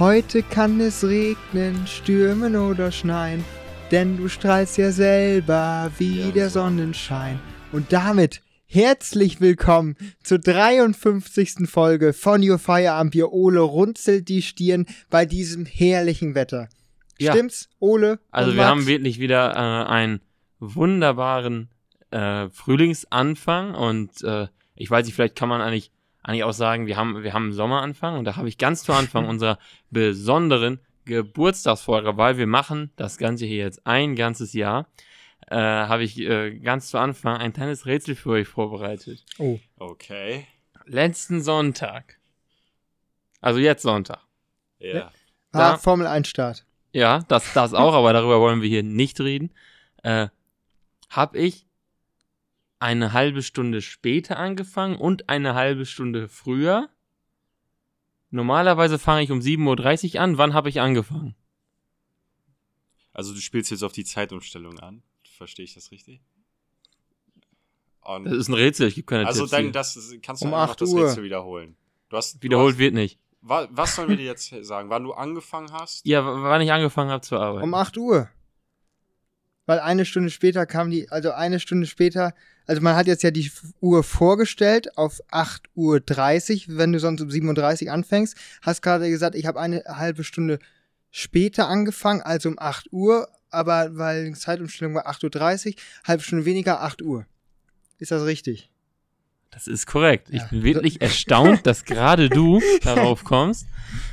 Heute kann es regnen, stürmen oder schneien, denn du strahlst ja selber wie Ja, der so. Sonnenschein. Und damit herzlich willkommen zur 53. Folge von Your Feierabend. Bier. Ole runzelt die Stirn bei diesem herrlichen Wetter. Ja. Stimmt's, Ole? Also wir Max? haben wirklich wieder äh, einen wunderbaren äh, Frühlingsanfang und äh, ich weiß nicht, vielleicht kann man eigentlich, eigentlich auch sagen, wir haben, wir haben einen Sommeranfang und da habe ich ganz zu Anfang unserer besonderen Geburtstagsfolge, weil wir machen das Ganze hier jetzt ein ganzes Jahr, äh, habe ich äh, ganz zu Anfang ein kleines Rätsel für euch vorbereitet. Oh, Okay. Letzten Sonntag, also jetzt Sonntag, Ja. ah, Da- Formel 1 Start. Ja, das, das auch, aber darüber wollen wir hier nicht reden. Äh, hab ich eine halbe Stunde später angefangen und eine halbe Stunde früher. Normalerweise fange ich um 7.30 Uhr an. Wann habe ich angefangen? Also du spielst jetzt auf die Zeitumstellung an. Verstehe ich das richtig? Und Das ist ein Rätsel, ich gebe keine also Tipps dann hier. das kannst du Um einfach noch 8 das Uhr. Rätsel wiederholen. Du hast Wiederholt du wird nicht. hast, wa, Was sollen wir dir jetzt sagen? Wann du angefangen hast? Ja, wann ich angefangen habe zu arbeiten. Um 8 Uhr. Weil eine Stunde später kam die, also eine Stunde später, also man hat jetzt ja die Uhr vorgestellt auf 8.30 Uhr, wenn du sonst um 7.30 Uhr anfängst. Hast gerade gesagt, ich habe eine halbe Stunde später angefangen, also um 8 Uhr, aber weil die Zeitumstellung war 8.30 Uhr, halbe Stunde weniger, 8 Uhr. Ist das richtig? Das ist korrekt. Ich Ja. bin wirklich erstaunt, dass gerade du darauf kommst.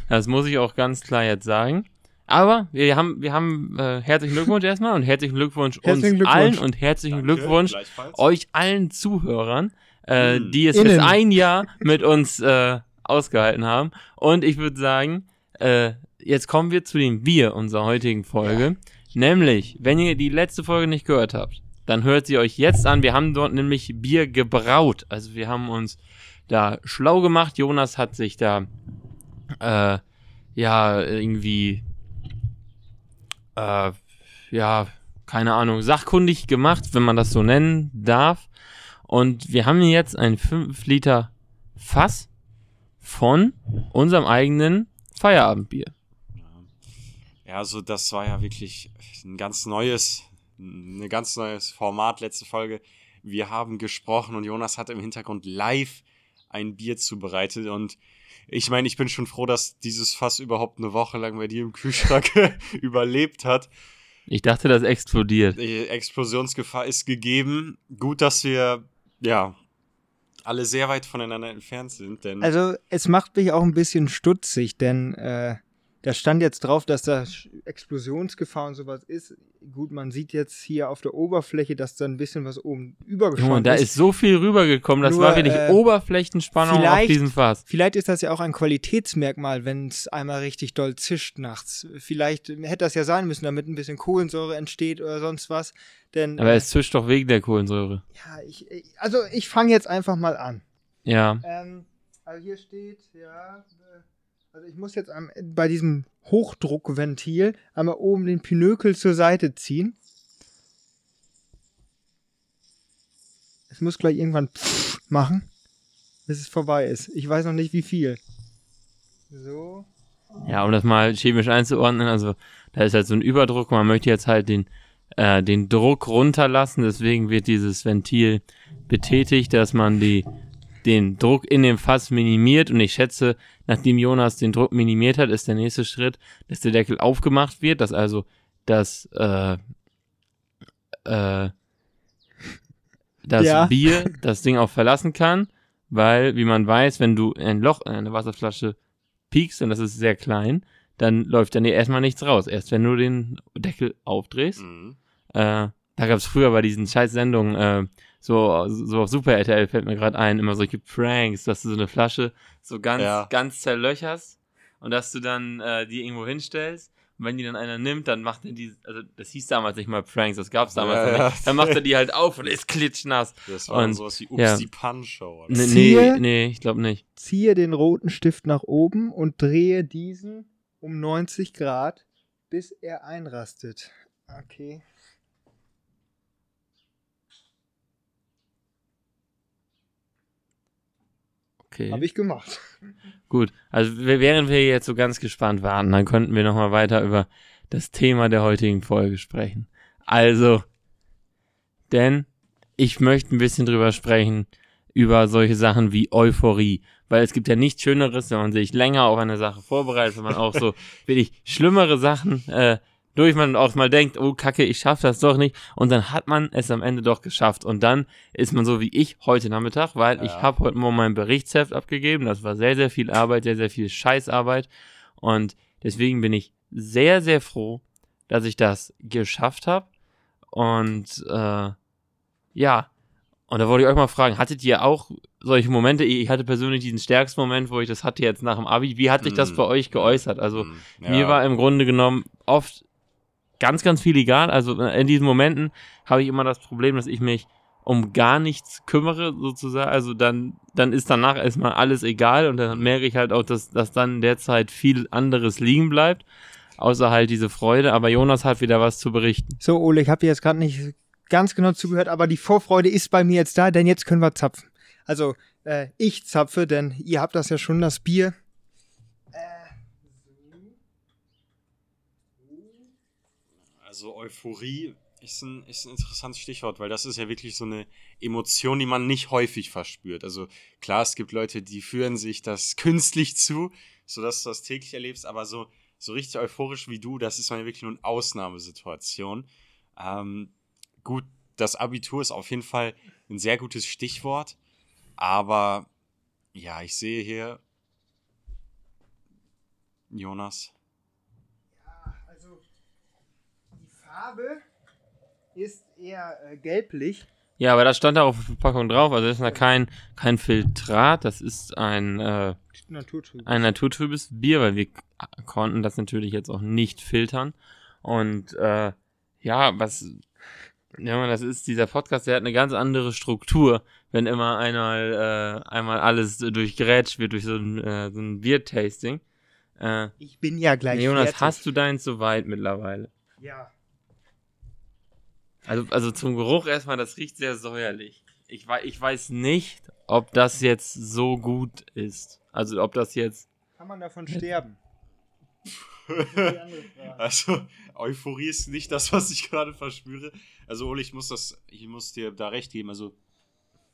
Das muss ich auch ganz klar jetzt sagen. Aber wir haben, wir haben äh, herzlichen Glückwunsch erstmal und herzlichen Glückwunsch Herzlichen uns Glückwunsch. allen und herzlichen Danke, Glückwunsch gleichfalls. euch allen Zuhörern, äh, Hm. die es Innen. jetzt ein Jahr mit uns äh, ausgehalten haben. Und ich würde sagen, äh, jetzt kommen wir zu dem Wir unserer heutigen Folge. Nämlich, wenn ihr die letzte Folge nicht gehört habt, dann hört sie euch jetzt an. Wir haben dort nämlich Bier gebraut. Also wir haben uns da schlau gemacht. Jonas hat sich da äh, ja irgendwie äh, ja, keine Ahnung, sachkundig gemacht, wenn man das so nennen darf. Und wir haben jetzt ein 5 Liter Fass von unserem eigenen Feierabendbier. Ja, also das war ja wirklich ein ganz neues, ein ganz neues Format, letzte Folge. Wir haben gesprochen und Jonas hat im Hintergrund live ein Bier zubereitet und ich meine, ich bin schon froh, dass dieses Fass überhaupt eine Woche lang bei dir im Kühlschrank überlebt hat. Ich dachte, das explodiert. Die Explosionsgefahr ist gegeben. Gut, dass wir, ja, alle sehr weit voneinander entfernt sind, denn Also es macht mich auch ein bisschen stutzig, denn äh, da stand jetzt drauf, dass da Explosionsgefahr und sowas ist. Gut, man sieht jetzt hier auf der Oberfläche, dass da ein bisschen was oben Junge, übergeschossen da ist. ist so viel rübergekommen. Das Nur, war wirklich äh, Oberflächenspannung auf diesem Fass. Vielleicht ist das ja auch ein Qualitätsmerkmal, wenn es einmal richtig doll zischt nachts. Vielleicht hätte das ja sein müssen, damit ein bisschen Kohlensäure entsteht oder sonst was. Denn Aber äh, es zischt doch wegen der Kohlensäure. ja, ich, ich- also ich fange jetzt einfach mal an. Ja. Ähm, also hier steht, ja, äh, also ich muss jetzt am, bei diesem Hochdruckventil einmal oben den Pinökel zur Seite ziehen. Es muss gleich irgendwann machen, bis es vorbei ist. Ich weiß noch nicht wie viel. So. Ja, um das mal chemisch einzuordnen, also da ist halt so ein Überdruck, man möchte jetzt halt den, äh, den Druck runterlassen, deswegen wird dieses Ventil betätigt, dass man die, den Druck in dem Fass minimiert und ich schätze, nachdem Jonas den Druck minimiert hat, ist der nächste Schritt, dass der Deckel aufgemacht wird, dass also das, äh, äh, das Ja. Bier das Ding auch verlassen kann, weil, wie man weiß, wenn du ein Loch in eine Wasserflasche piekst und das ist sehr klein, dann läuft dann erstmal nichts raus. Erst wenn du den Deckel aufdrehst. Mhm. Äh, da gab es früher bei diesen scheiß Sendungen, äh, so, so auf Super RTL fällt mir gerade ein, immer solche Pranks, dass du so eine Flasche so ganz, Ja. ganz zerlöcherst und dass du dann äh, die irgendwo hinstellst. Und wenn die dann einer nimmt, dann macht er die, also das hieß damals nicht mal Pranks, das gab's damals Ja, noch ja. nicht. Dann macht er die halt auf und ist klitschnass. Das war Und- sowas wie Ups, ja. die Punch-Show. oder Nee, nee, nee, ich glaube nicht. Ziehe den roten Stift nach oben und drehe diesen um 90 Grad, bis er einrastet. Okay. Okay. Habe ich gemacht. Gut, also während wir jetzt so ganz gespannt warten, dann könnten wir nochmal weiter über das Thema der heutigen Folge sprechen. Also, denn ich möchte ein bisschen drüber sprechen, über solche Sachen wie Euphorie. Weil es gibt ja nichts Schöneres, wenn man sich länger auf eine Sache vorbereitet, wenn man auch so wirklich schlimmere Sachen äh, durch man auch mal denkt, oh Kacke, ich schaff das doch nicht. Und dann hat man es am Ende doch geschafft. Und dann ist man so wie ich heute Nachmittag, weil ich Ja. habe heute Morgen mein Berichtsheft abgegeben. Das war sehr, sehr viel Arbeit, sehr, sehr viel Scheißarbeit. Und deswegen bin ich sehr, sehr froh, dass ich das geschafft habe. Und äh, ja, und da wollte ich euch mal fragen, hattet ihr auch solche Momente? Ich hatte persönlich diesen stärksten Moment, wo ich das hatte jetzt nach dem Abi. Wie hat sich das Mm. bei euch geäußert? Also mir ja. war im Grunde genommen oft ganz, ganz viel egal. Also äh, in diesen Momenten habe ich immer das Problem, dass ich mich um gar nichts kümmere, sozusagen. Also dann, dann ist danach erstmal alles egal und dann merke ich halt auch, dass, dass dann in der Zeit viel anderes liegen bleibt. Außer halt diese Freude. Aber Jonas hat wieder was zu berichten. So, Ole, ich habe dir jetzt gerade nicht ganz genau zugehört, aber die Vorfreude ist bei mir jetzt da, denn jetzt können wir zapfen. Also, äh, ich zapfe, denn ihr habt das ja schon, das Bier. Also Euphorie ist ein, ist ein interessantes Stichwort, weil das ist ja wirklich so eine Emotion, die man nicht häufig verspürt. Also klar, es gibt Leute, die führen sich das künstlich zu, sodass du das täglich erlebst, aber so, so richtig euphorisch wie du, das ist mal wirklich nur eine Ausnahmesituation. Ähm, gut, das Abitur ist auf jeden Fall ein sehr gutes Stichwort, aber ja, ich sehe hier Jonas. Also, die Farbe ist eher äh, gelblich. Ja, aber das stand da auf der Verpackung drauf. Also das ist ja kein, kein Filtrat. Das ist ein, äh, Naturtrüb. ein naturtrübes Bier, weil wir konnten das natürlich jetzt auch nicht filtern. Und äh, ja, was, ja, das ist dieser Podcast, der hat eine ganz andere Struktur, wenn immer einmal, äh, einmal alles durchgerätscht wird durch so ein, äh, so ein Biertasting. Äh, Ich bin ja gleich Jonas, fertig. hast du deins soweit mittlerweile? Ja. Also, also zum Geruch erstmal, das riecht sehr säuerlich. Ich, wei ich weiß nicht, ob das jetzt so gut ist. Also ob das jetzt. Kann man davon sterben? Also, Euphorie ist nicht das, was ich gerade verspüre. Also, Ole, ich muss das, ich muss dir da recht geben. Also,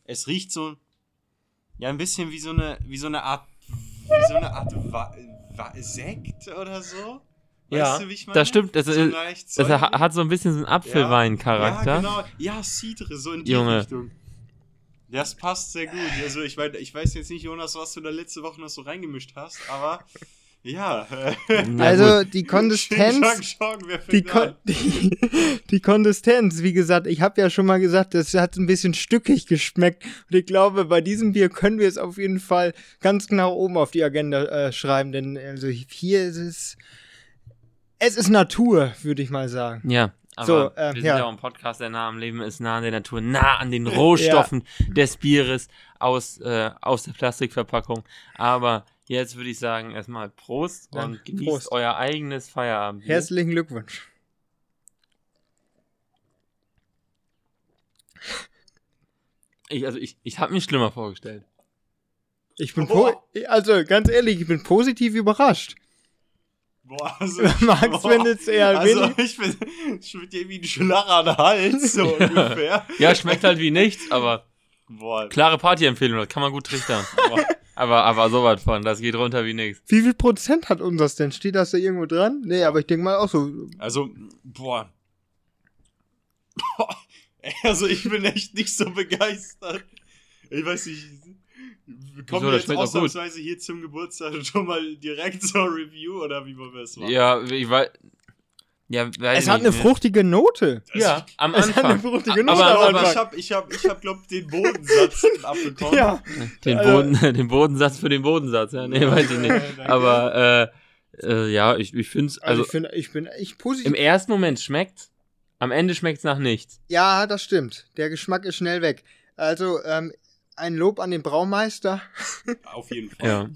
es riecht so, ja, ein bisschen wie so eine, wie so eine Art, wie so eine Art Wa Wa Sekt oder so. Ja, du, wie ich das stimmt, das so ist- leicht Das hat so ein bisschen so einen Apfelwein-Charakter. Ja, genau. Ja, Cidre, so in die Junge. Richtung. Das passt sehr gut. Also, ich, mein, ich weiß jetzt nicht, Jonas, was du da letzte Woche noch so reingemischt hast, aber ja. Also, die Konsistenz. Die, Kon die, die Konsistenz, wie gesagt, ich habe ja schon mal gesagt, das hat ein bisschen stückig geschmeckt. Und ich glaube, bei diesem Bier können wir es auf jeden Fall ganz genau oben auf die Agenda äh, schreiben. Denn also hier ist es. Es ist Natur, würde ich mal sagen. Ja, aber So, äh, wir sind ja. ja auch ein Podcast, der nah am Leben ist, nah an der Natur, nah an den Rohstoffen des Bieres aus, äh, aus der Plastikverpackung. Aber jetzt würde ich sagen, erstmal Prost Dann und genießt Prost. euer eigenes Feierabend. Herzlichen Glückwunsch. Ich, also ich, ich habe mir schlimmer vorgestellt. Ich bin po also ganz ehrlich, ich bin positiv überrascht. Boah, also, Max findet es eher also, wenig. ich bin, ich bin irgendwie ein Schlarrer an der Hals, so ungefähr. Ja, schmeckt halt wie nichts, aber Boah, klare Partyempfehlung, das kann man gut trichtern. Aber, aber, aber sowas von, das geht runter wie nichts. Wie viel Prozent hat unseres denn? Steht das da irgendwo dran? Nee, aber ich denke mal auch so. also, boah. Boah, Also, ich bin echt nicht so begeistert. Ich weiß nicht. Wieso, Kommen wir das jetzt ausnahmsweise hier zum Geburtstag schon mal direkt zur Review oder wie wollen wir es machen? Ja, ich weiß. Ja, Es ich hat eine fruchtige Note. Ja, am Es hat eine Anfang. fruchtige Aber- Note Aber Anfang. ich hab, ich hab, ich hab, glaub, den Bodensatz abbekommen. Ja. Den, Also- Boden, den Bodensatz für den Bodensatz, ja. Nee, weiß ich nicht. Aber äh, äh, ja, ich, ich finde es, Also, also ich, find, ich bin echt im positiv. ersten Moment schmeckt, am Ende schmeckt es nach nichts. Ja, das stimmt. Der Geschmack ist schnell weg. Also, ähm, ein Lob an den Braumeister. Auf jeden Fall. Ja.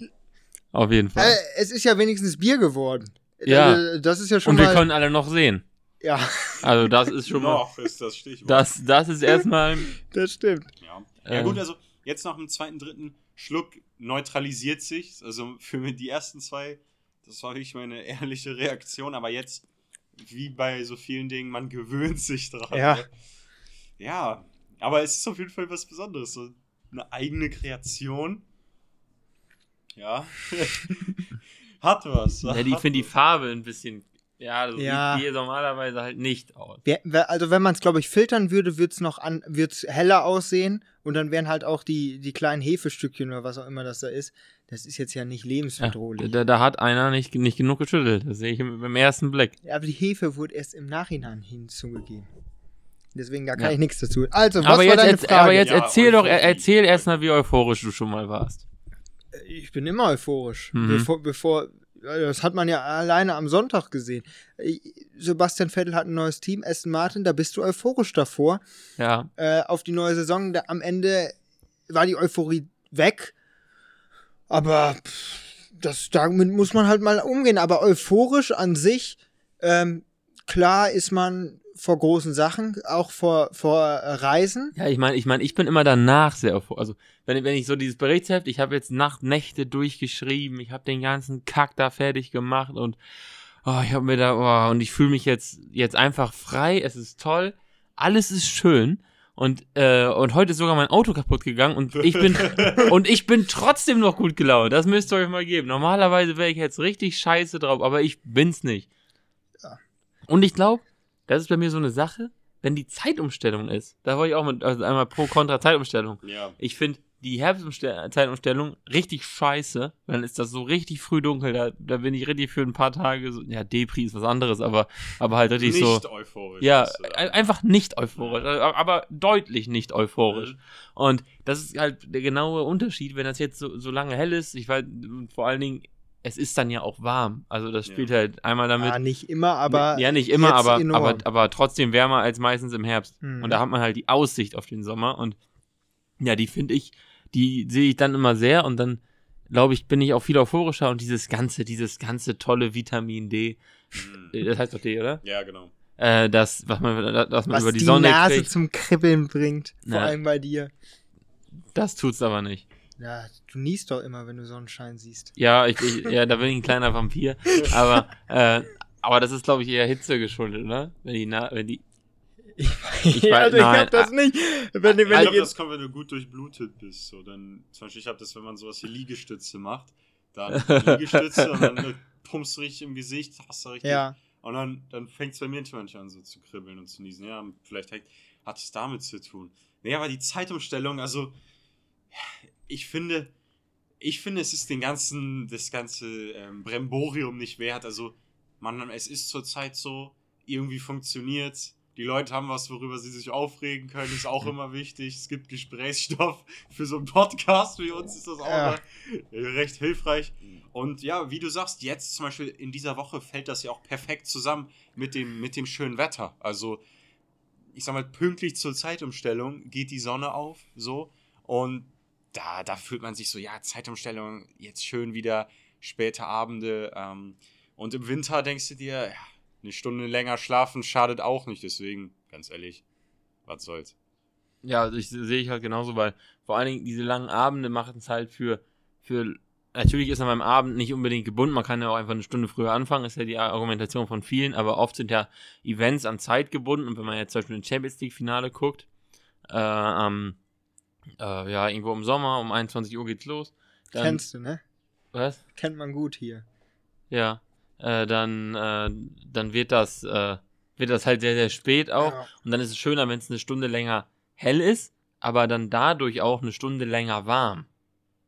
Auf jeden Fall. Äh, es ist ja wenigstens Bier geworden. Ja. Also, das ist ja schon Und wir können alle noch sehen. ja, Also das ist schon mal, Noch ist das Stichwort. das, das ist erstmal, das stimmt. ja. Äh. ja, gut, also jetzt nach dem zweiten, dritten Schluck neutralisiert sich. Also für mich die ersten zwei, das war wirklich meine ehrliche Reaktion, aber jetzt, wie bei so vielen Dingen, man gewöhnt sich dran. Ja. ne? Ja, aber es ist auf jeden Fall was Besonderes. So eine eigene Kreation. Ja. hat was. Ja, die hat finde die. Farbe ein bisschen. Ja, so Ja. sieht die normalerweise halt nicht aus. Also wenn man es, glaube ich, filtern würde, würde es noch an, wird's heller aussehen und dann wären halt auch die, die kleinen Hefestückchen oder was auch immer das da ist. Das ist jetzt ja nicht Ja, lebensbedrohlich. da, da hat einer nicht, nicht genug geschüttelt. Das sehe ich im, im ersten Blick. Ja, aber die Hefe wurde erst im Nachhinein hinzugegeben. Deswegen, da kann Ja. ich nichts dazu. Also, was Aber war jetzt, deine Frage? aber jetzt Ja, erzähl doch, erzähl erstmal, wie euphorisch du schon mal warst. Ich bin immer euphorisch. Mhm. Bevor, bevor, das hat man ja alleine am Sonntag gesehen. Sebastian Vettel hat ein neues Team, Aston Martin, da bist du euphorisch davor. Ja, Äh, auf die neue Saison, da, am Ende war die Euphorie weg. Aber pff, das, damit muss man halt mal umgehen. Aber euphorisch an sich, ähm, klar ist man vor großen Sachen, auch vor, vor äh, Reisen. ja, ich meine, ich meine, ich bin immer danach sehr euphorisch. Also, wenn, wenn ich so dieses Berichtsheft, ich habe jetzt Nacht, Nächte durchgeschrieben, ich habe den ganzen Kack da fertig gemacht und oh, ich habe mir da, oh, und ich fühle mich jetzt, jetzt einfach frei, es ist toll, alles ist schön. Und, äh, und heute ist sogar mein Auto kaputt gegangen und ich bin, und ich bin trotzdem noch gut gelaunt. Das müsst ihr euch mal geben. Normalerweise wäre ich jetzt richtig scheiße drauf, aber ich bin's nicht. Ja. Und ich glaube, das ist bei mir so eine Sache, wenn die Zeitumstellung ist. Da wollte ich auch mit, also einmal pro kontra Zeitumstellung. Ja. Ich finde die Herbstzeitumstellung richtig scheiße. Dann ist das so richtig früh dunkel. Da, da bin ich richtig für ein paar Tage so, ja, Depri ist was anderes, aber, aber halt richtig Nicht so. euphorisch. Ja, ein- einfach nicht euphorisch, äh, aber deutlich nicht euphorisch. Mhm. Und das ist halt der genaue Unterschied, wenn das jetzt so, so lange hell ist. Ich weiß, vor allen Dingen, es ist dann ja auch warm. Also das Ja. spielt halt einmal damit. Ja, nicht immer, aber. ja, nicht immer, aber, enorm. aber, aber trotzdem wärmer als meistens im Herbst. Mhm. Und da hat man halt die Aussicht auf den Sommer. Und ja, die finde ich, die sehe ich dann immer sehr. Und dann, glaube ich, bin ich auch viel euphorischer. Und dieses ganze, dieses ganze tolle Vitamin D, Mhm. das heißt doch D, oder? Ja, genau. Äh, das, was man, das man was über die, die, Sonne Nase kriegt, zum Kribbeln bringt. Vor Ja. allem bei dir. das tut's aber nicht. Ja, du niest doch immer, wenn du Sonnenschein siehst. Ja, ich, ich, ja, da bin ich ein kleiner Vampir. Aber, äh, aber das ist, glaube ich, eher Hitze geschuldet, oder? Wenn die, Na wenn die, Ich weiß- also ich nein, hab das nicht. Wenn, wenn ich glaube, das kommt, wenn du gut durchblutet bist. So, dann, zum Beispiel, ich habe das, wenn man sowas wie Liegestütze macht. Dann Liegestütze und dann äh, pumpst du richtig im Gesicht, hast du richtig. ja, Und dann, dann fängt es bei mir manchmal an, so zu kribbeln und zu niesen. Ja, vielleicht hat, hat es damit zu tun. Nee, aber die Zeitumstellung, also, ich finde, ich finde, es ist den ganzen, das ganze ähm, Bremborium nicht wert. Also, man, es ist zurzeit so, irgendwie funktioniert's. Die Leute haben was, worüber sie sich aufregen können, ist auch immer wichtig. Es gibt Gesprächsstoff für so einen Podcast wie uns, ist das auch Ja. immer recht hilfreich. Und ja, wie du sagst, jetzt zum Beispiel in dieser Woche fällt das ja auch perfekt zusammen mit dem, mit dem schönen Wetter. Also, ich sag mal, pünktlich zur Zeitumstellung geht die Sonne auf, so. Und da, da fühlt man sich so, ja, Zeitumstellung, jetzt schön wieder, späte Abende. Ähm, und im Winter denkst du dir, ja, eine Stunde länger schlafen schadet auch nicht. Deswegen, ganz ehrlich, was soll's. ja, also ich sehe ich halt genauso, weil vor allen Dingen diese langen Abende machen es halt für, für, natürlich ist man beim Abend nicht unbedingt gebunden, man kann ja auch einfach eine Stunde früher anfangen, ist ja die Argumentation von vielen, aber oft sind ja Events an Zeit gebunden und wenn man jetzt zum Beispiel ein Champions League Finale guckt, äh, äh, ja, irgendwo im Sommer, um 21 Uhr geht's los. Dann, kennst du, ne? Was? Kennt man gut hier. Ja, äh, dann, äh, dann wird das, äh, wird das halt sehr, sehr spät auch. Ja. Und dann ist es schöner, wenn es eine Stunde länger hell ist, aber dann dadurch auch eine Stunde länger warm.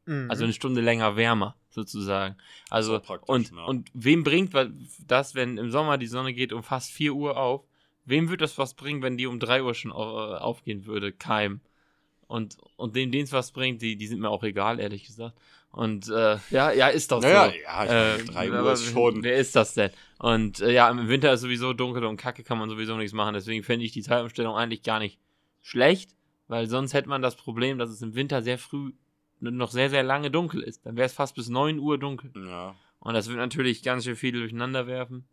Mhm. Also eine Stunde länger wärmer, sozusagen. Also, So praktisch, und, ja. und wem bringt das, wenn im Sommer die Sonne geht um fast 4 Uhr auf? Wem wird das was bringen, wenn die um 3 Uhr schon äh, aufgehen würde? Keim. Und, und dem, denen es was bringt, die, die sind mir auch egal, ehrlich gesagt. Und äh, ja, ja, ist doch Naja, so. ja, ich Äh, drei Uhr ist schon. Wer ist das denn? Und äh, ja, im Winter ist sowieso dunkel und kacke kann man sowieso nichts machen. Deswegen fände ich die Zeitumstellung eigentlich gar nicht schlecht, weil sonst hätte man das Problem, dass es im Winter sehr früh noch sehr, sehr lange dunkel ist. Dann wäre es fast bis 9 Uhr dunkel. Ja. Und das wird natürlich ganz schön viel durcheinander werfen.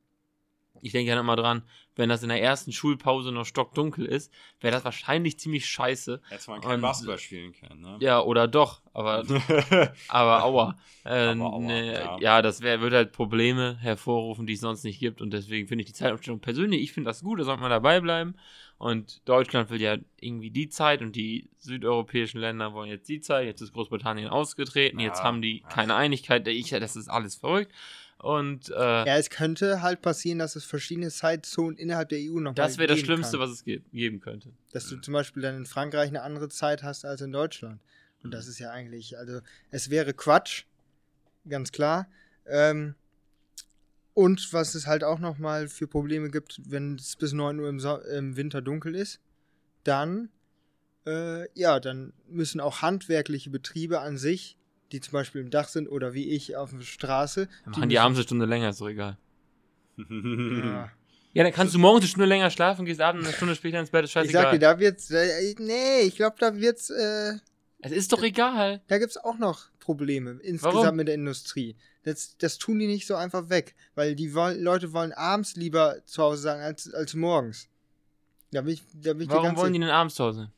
Ich denke ja immer dran, wenn das in der ersten Schulpause noch stockdunkel ist, wäre das wahrscheinlich ziemlich scheiße. Hätte man kein Basketball spielen können, ne? Ja, oder doch, aber, aber aua. Äh, Aber aua, ne, ja. ja. das wär, wird halt Probleme hervorrufen, die es sonst nicht gibt. Und deswegen finde ich die Zeitumstellung persönlich, ich finde das gut, da sollte man dabei bleiben. Und Deutschland will ja irgendwie die Zeit und die südeuropäischen Länder wollen jetzt die Zeit. Jetzt ist Großbritannien ausgetreten, jetzt Ja, haben die keine Einigkeit. Ich, das ist alles verrückt. Und äh, Ja, es könnte halt passieren, dass es verschiedene Zeitzonen innerhalb der EU noch das wäre das Schlimmste, kann. was es ge geben könnte. Dass du zum Beispiel dann in Frankreich eine andere Zeit hast als in Deutschland. Und das ist ja eigentlich, also es wäre Quatsch, ganz klar. Ähm, und was es halt auch nochmal für Probleme gibt, wenn es bis 9 Uhr im, so im Winter dunkel ist, dann, äh, ja, dann müssen auch handwerkliche Betriebe an sich, die zum Beispiel im Dach sind oder wie ich auf der Straße, Dann machen die müssen- abends eine Stunde länger, ist doch egal. Ja. Ja, dann kannst du morgens eine Stunde länger schlafen, gehst abends eine Stunde später ins Bett, ist Ich sag dir, scheißegal. da wird's, äh, nee, ich glaube, da wird's, äh, Es ist doch egal. Da gibt es auch noch Probleme insgesamt Warum? mit der Industrie. Das, das tun die nicht so einfach weg, weil die wollen, Leute wollen abends lieber zu Hause sein als, als morgens. Da bin ich, da bin ich Warum wollen die denn abends zu Hause?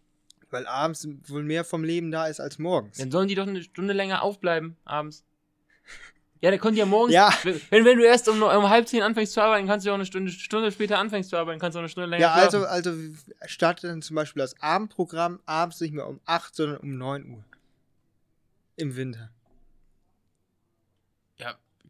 Weil abends wohl mehr vom Leben da ist als morgens. Dann sollen die doch eine Stunde länger aufbleiben abends. Ja, der konnte ja morgens. Ja. Wenn, wenn du erst um, um halb zehn anfängst zu arbeiten, kannst du ja auch eine Stunde, Stunde später anfängst zu arbeiten, kannst du auch eine Stunde länger Ja, also, schlafen. also startet dann zum Beispiel das Abendprogramm abends nicht mehr um 8, sondern um 9 Uhr. Im Winter.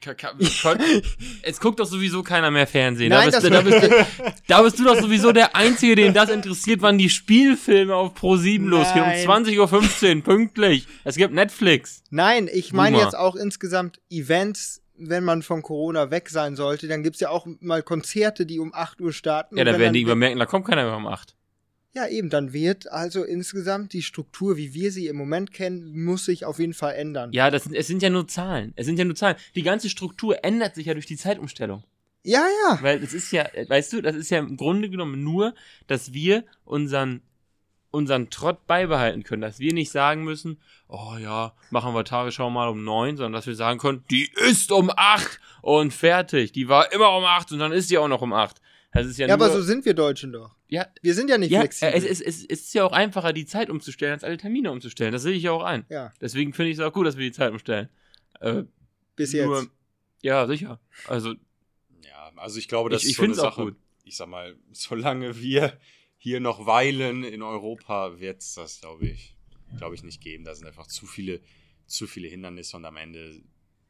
Es guckt doch sowieso keiner mehr Fernsehen. Nein, da, bist, das- du- da, bist, du- da bist du doch sowieso der Einzige, den das interessiert, wann die Spielfilme auf Pro7 losgehen. Um Nein. 20.15 Uhr, pünktlich. Es gibt Netflix. Nein, ich meine jetzt auch insgesamt Events, wenn man von Corona weg sein sollte, dann gibt es ja auch mal Konzerte, die um 8 Uhr starten. Ja, dann werden die übermerken, da kommt keiner mehr um 8. Ja, eben, dann wird also insgesamt die Struktur, wie wir sie im Moment kennen, muss sich auf jeden Fall ändern. Ja, das es sind ja nur Zahlen. Es sind ja nur Zahlen. Die ganze Struktur ändert sich ja durch die Zeitumstellung. ja. ja. Weil es ist ja, weißt du, das ist ja im Grunde genommen nur, dass wir unseren, unseren Trott beibehalten können. Dass wir nicht sagen müssen, oh ja, machen wir Tagesschau mal um neun, sondern dass wir sagen können, die ist um acht und fertig. Die war immer um acht und dann ist die auch noch um acht. Das ist ja, Ja, nur, aber so sind wir Deutschen doch. ja, Wir sind ja nicht ja, flexibel. es, es, es, es ist ja auch einfacher, die Zeit umzustellen, als alle Termine umzustellen. Das sehe ich ja auch ein. ja, Deswegen finde ich es auch gut, dass wir die Zeit umstellen. Äh, bis nur- jetzt. Ja, sicher. Also, Ja, also ich glaube, das ich, ich ist so eine finde es auch Sache. gut. Ich sag mal, solange wir hier noch weilen in Europa, wird es das, glaube ich, glaube ich, nicht geben. Da sind einfach zu viele, zu viele Hindernisse und am Ende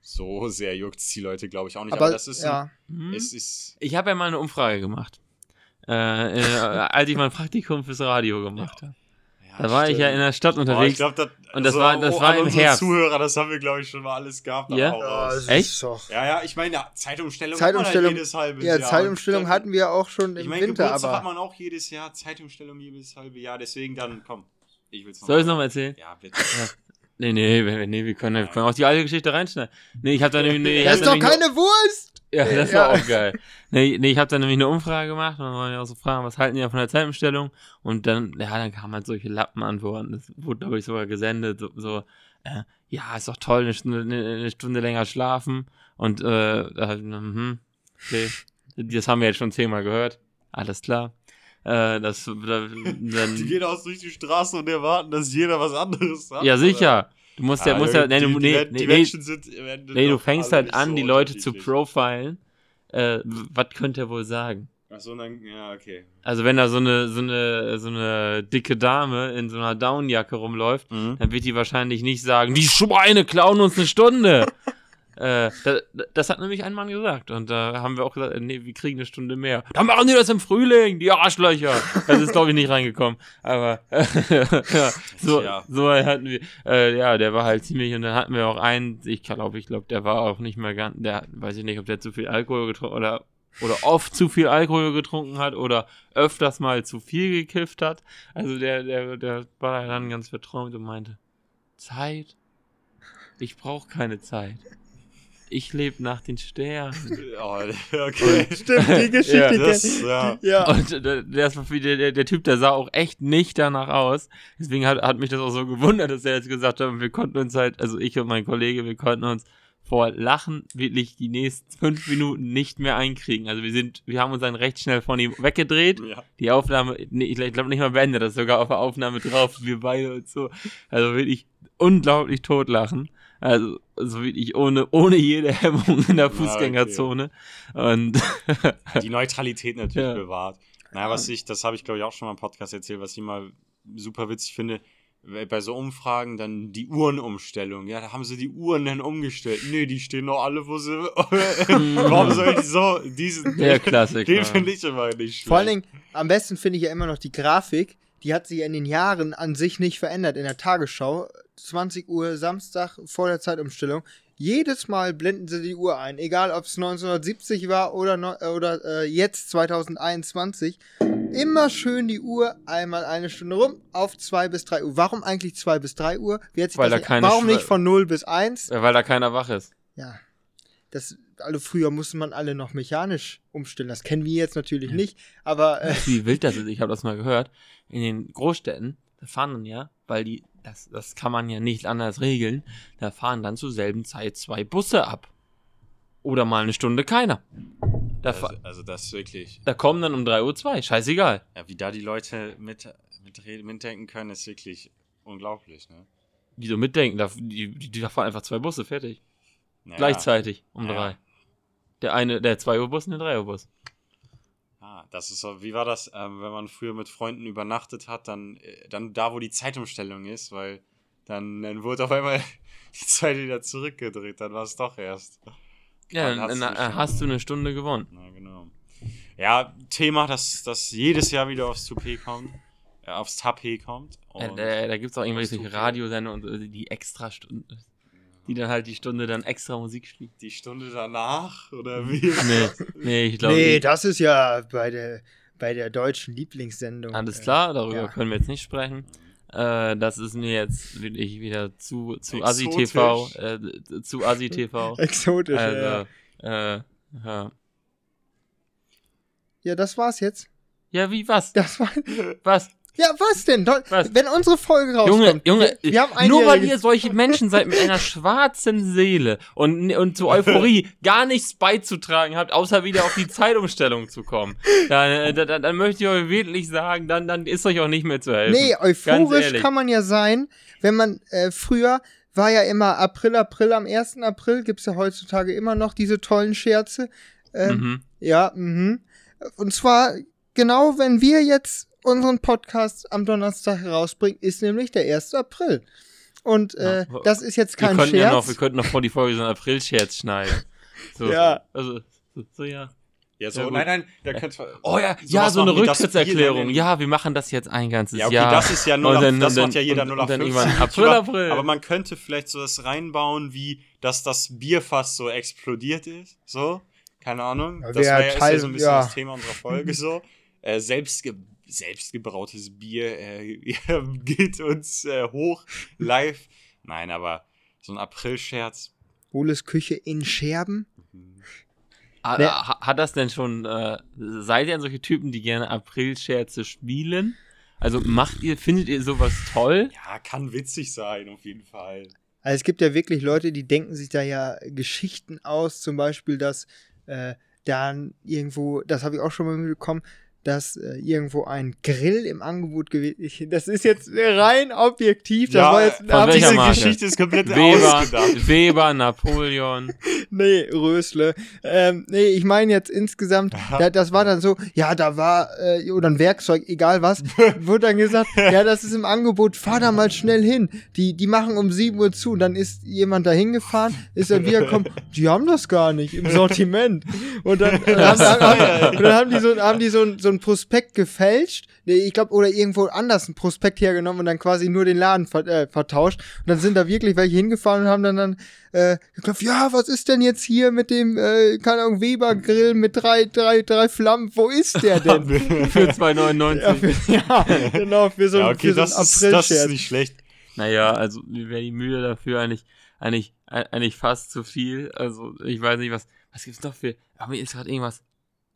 so sehr juckt es die Leute, glaube ich, auch nicht. Aber, Aber, das ist, ja, Hm? es ist, Ich habe ja mal eine Umfrage gemacht. Äh, äh, als ich mein Praktikum fürs Radio gemacht habe. ja, Da war ich ja stimmt. in der Stadt ich unterwegs. glaube, das, Und das also war- das oh, war an im unsere Herbst. Zuhörer, das haben wir, glaube ich, schon mal alles gehabt. Ja? Ja, Echt? Ja, ja, ich meine, ja, Zeitumstellung, Zeitumstellung- hat man halt jedes halbe Ja, Jahr. Zeitumstellung Und hatten wir auch schon Ich im meine, Winter, Geburtstag hat aber. man auch jedes Jahr, Zeitumstellung jedes halbe Jahr, deswegen dann, komm, ich will's Soll ich es nochmal erzählen? Ja, bitte. Nee, nee, nee, wir, können, wir können auch die alte Geschichte reinschneiden. Nee, ich habe da nämlich. Nee, Das hab ist doch keine Wurst! Ja, das Ja. war auch geil. Nee, nee ich habe dann nämlich eine Umfrage gemacht und dann wollen wir auch so fragen, was halten die ja von der Zeitumstellung? Und dann, ja, dann kamen halt solche Lappenantworten. Das wurde, glaube ich, sogar gesendet. So, so äh, ja, ist doch toll, eine Stunde, eine, Stunde länger schlafen. Und, äh, da, mhm, okay. Das haben wir jetzt schon zehnmal gehört. Alles klar. Äh, das, da, Die dann, gehen aus durch die Straße und erwarten, dass jeder was anderes sagt. ja, sicher. Du musst ja, Ah, musst ja, nee, die, nee, die, nee, die nee, Menschen sind im Ende Nee, du fängst halt an, so die Leute zu profilen. Äh, was könnte er wohl sagen? Achso, dann, ja, okay. Also wenn da so eine, so eine, so eine dicke Dame in so einer Downjacke rumläuft, dann wird die wahrscheinlich nicht sagen, die Schweine klauen uns eine Stunde. äh, das, das hat nämlich ein Mann gesagt. Und da haben wir auch gesagt, äh, nee, wir kriegen eine Stunde mehr. Dann machen die das im Frühling, die Arschlöcher. Das ist, glaube ich, nicht reingekommen. Aber ja, so, Ja. so hatten wir, äh, ja, der war halt ziemlich, und dann hatten wir auch einen, ich glaube, ich glaube, der war auch nicht mehr ganz, der, weiß ich nicht, ob der zu viel Alkohol getrunken oder oder oft zu viel Alkohol getrunken hat oder öfters mal zu viel gekifft hat. Also der, der, der war dann ganz verträumt und meinte, Zeit? Ich brauche keine Zeit. Ich lebe nach den Sternen. Oh, okay. Stimmt, die Geschichte Ja, das, ja. Ja. Und der, der, der, der, der Typ, der sah auch echt nicht danach aus. Deswegen hat, hat mich das auch so gewundert, dass er jetzt gesagt hat, wir konnten uns halt, also ich und mein Kollege, wir konnten uns vor Lachen wirklich die nächsten fünf Minuten nicht mehr einkriegen. Also wir sind, wir haben uns dann recht schnell von ihm weggedreht. Ja. Die Aufnahme, nee, ich glaube nicht mal beendet, das ist sogar auf der Aufnahme drauf, wir beide und so. Also wirklich unglaublich totlachen. Also, also wirklich ohne, ohne jede Hemmung in der Fußgängerzone. Und Die Neutralität natürlich Ja. bewahrt. Naja, was ich, das habe ich glaube ich auch schon mal im Podcast erzählt, was ich immer super witzig finde, weil bei so Umfragen dann die Uhrenumstellung. Ja, da haben sie die Uhren dann umgestellt. Nee, die stehen noch alle, wo sie. Warum soll ich so diesen. der Klassiker. Den finde ich immer nicht schlecht. Vor allen Dingen, am besten finde ich ja immer noch die Grafik. Die hat sich in den Jahren an sich nicht verändert. In der Tagesschau, 20 Uhr Samstag vor der Zeitumstellung. Jedes Mal blenden sie die Uhr ein, egal ob es 1970 war oder, äh, oder äh, jetzt 2021. Immer schön die Uhr einmal eine Stunde rum auf 2 bis 3 Uhr. Warum eigentlich 2 bis 3 Uhr? Wie hat sich Weil das da keine warum Schwe- nicht von 0 bis 1? Ja, weil da keiner wach ist. Ja. Das, also früher musste man alle noch mechanisch umstellen. Das kennen wir jetzt natürlich nicht, aber äh, Wie wild das ist, ich habe das mal gehört. In den Großstädten, da fahren dann ja, weil die, das, das kann man ja nicht anders regeln, da fahren dann zur selben Zeit zwei Busse ab. Oder mal eine Stunde keiner. Da, Also, also das ist wirklich. da kommen dann um 3 Uhr zwei, scheißegal. Ja, wie da die Leute mit, mit, mitdenken können, ist wirklich unglaublich, ne? Die so mitdenken, da, die, die, die fahren einfach zwei Busse, fertig. Ja, Gleichzeitig um Ja. drei. Der eine, der 2 Uhr Bus und der 3 Uhr Bus. Ah, das ist so, wie war das, ähm, wenn man früher mit Freunden übernachtet hat, dann, äh, dann da, wo die Zeitumstellung ist, weil dann, dann wurde auf einmal die Zeit wieder zurückgedreht, dann war es doch erst. Ja, Dann dann, hast du dann eine hast du eine Stunde gewonnen. Na, genau. Ja, Thema, das, das jedes Jahr wieder aufs Toupet kommt, äh, aufs Tapet kommt. Und da da gibt es auch irgendwelche. Radiosender und die extra Stunden, die dann halt die Stunde dann extra Musik spielen. die Stunde danach, oder wie? Nee, nee, ich glaube, nee, das ist ja bei der, bei der deutschen Lieblingssendung. alles äh, klar, darüber ja. können wir jetzt nicht sprechen. Äh, das ist mir jetzt wirklich wieder zu, zu Exotisch. Asi-TV, äh, zu Asi-TV. Exotisch, ja. Also, äh, ja. Ja, das war's jetzt. Ja, wie, was? Das war. Was? Ja, was denn? Was? Wenn unsere Folge rauskommt. Junge, Junge, wir, wir haben nur weil ihr solche Menschen seid mit einer schwarzen Seele und, und zur Euphorie gar nichts beizutragen habt, außer wieder auf die Zeitumstellung zu kommen, dann, äh, dann, dann möchte ich euch wirklich sagen, dann, dann ist euch auch nicht mehr zu helfen. Nee, euphorisch kann man ja sein, wenn man äh, früher war ja immer April, April, am 1. April gibt's ja heutzutage immer noch diese tollen Scherze. Ähm, Mhm. Ja, mhm. Und zwar, genau wenn wir jetzt unseren Podcast am Donnerstag herausbringen, ist nämlich der 1. April. Und äh, Ja, das ist jetzt Wir kein könnten Scherz. ja noch, wir könnten noch vor die Folge so einen April-Scherz schneiden. So, Ja. Also, so, so ja. Ja, so, Ja, nein, nein, da könnt Oh ja, ja, so eine Rücktrittserklärung. Ja, wir machen das jetzt ein ganzes Ja, okay, Jahr. das ist ja dann- das macht ja jeder und- 0 und auf dann 15. irgendwann April, April. Aber man könnte vielleicht so das reinbauen, wie dass das Bierfass so explodiert ist. So, keine Ahnung. Ja, das wär wäre ja, ist Teil- ja so ein bisschen ja. das Thema unserer Folge so. Äh, selbstge selbstgebrautes Bier äh, geht uns äh, hoch live. Nein, aber so ein April-Scherz. Wohles Küche in Scherben. Nee. ha- Hat das denn schon, äh, seid ihr denn solche Typen, die gerne April-Scherze spielen? Also macht ihr, findet ihr sowas toll? Ja, kann witzig sein, auf jeden Fall. Also es gibt ja wirklich Leute, die denken sich da ja Geschichten aus, zum Beispiel, dass äh, dann irgendwo, das habe ich auch schon mal mitbekommen, dass äh, irgendwo ein Grill im Angebot gewesen ist. Das ist jetzt rein objektiv, das Ja, war jetzt von welcher Diese Marke? Geschichte ist komplett Weber, ausgedacht. Weber, Napoleon. Nee, Rösle. Ähm, nee, ich meine jetzt insgesamt, da, das war dann so, ja, da war, äh, oder ein Werkzeug, egal was, wurde dann gesagt, ja, das ist im Angebot, fahr da mal schnell hin. Die, die machen um 7 Uhr zu. Dann ist jemand da hingefahren, ist dann wiedergekommen, die haben das gar nicht im Sortiment. Und dann, äh, haben, haben, und dann haben die so, haben die so, ein- so ein Prospekt gefälscht, nee, ich glaube, oder irgendwo anders ein Prospekt hergenommen und dann quasi nur den Laden ver, äh, vertauscht. Und dann sind da wirklich welche hingefahren und haben dann, dann äh, geklopft, ja, was ist denn jetzt hier mit dem, äh, keine Ahnung, Weber-Grill mit drei, drei, drei Flammen? Wo ist der denn? Für 2,99. ja, ja, genau, für so, Ja, ein- okay, für so das einen ist, das ist nicht schlecht. Naja, also mir wäre die Mühe dafür eigentlich, eigentlich, eigentlich fast zu viel. Also ich weiß nicht, was, was gibt's noch für, aber mir ist gerade irgendwas-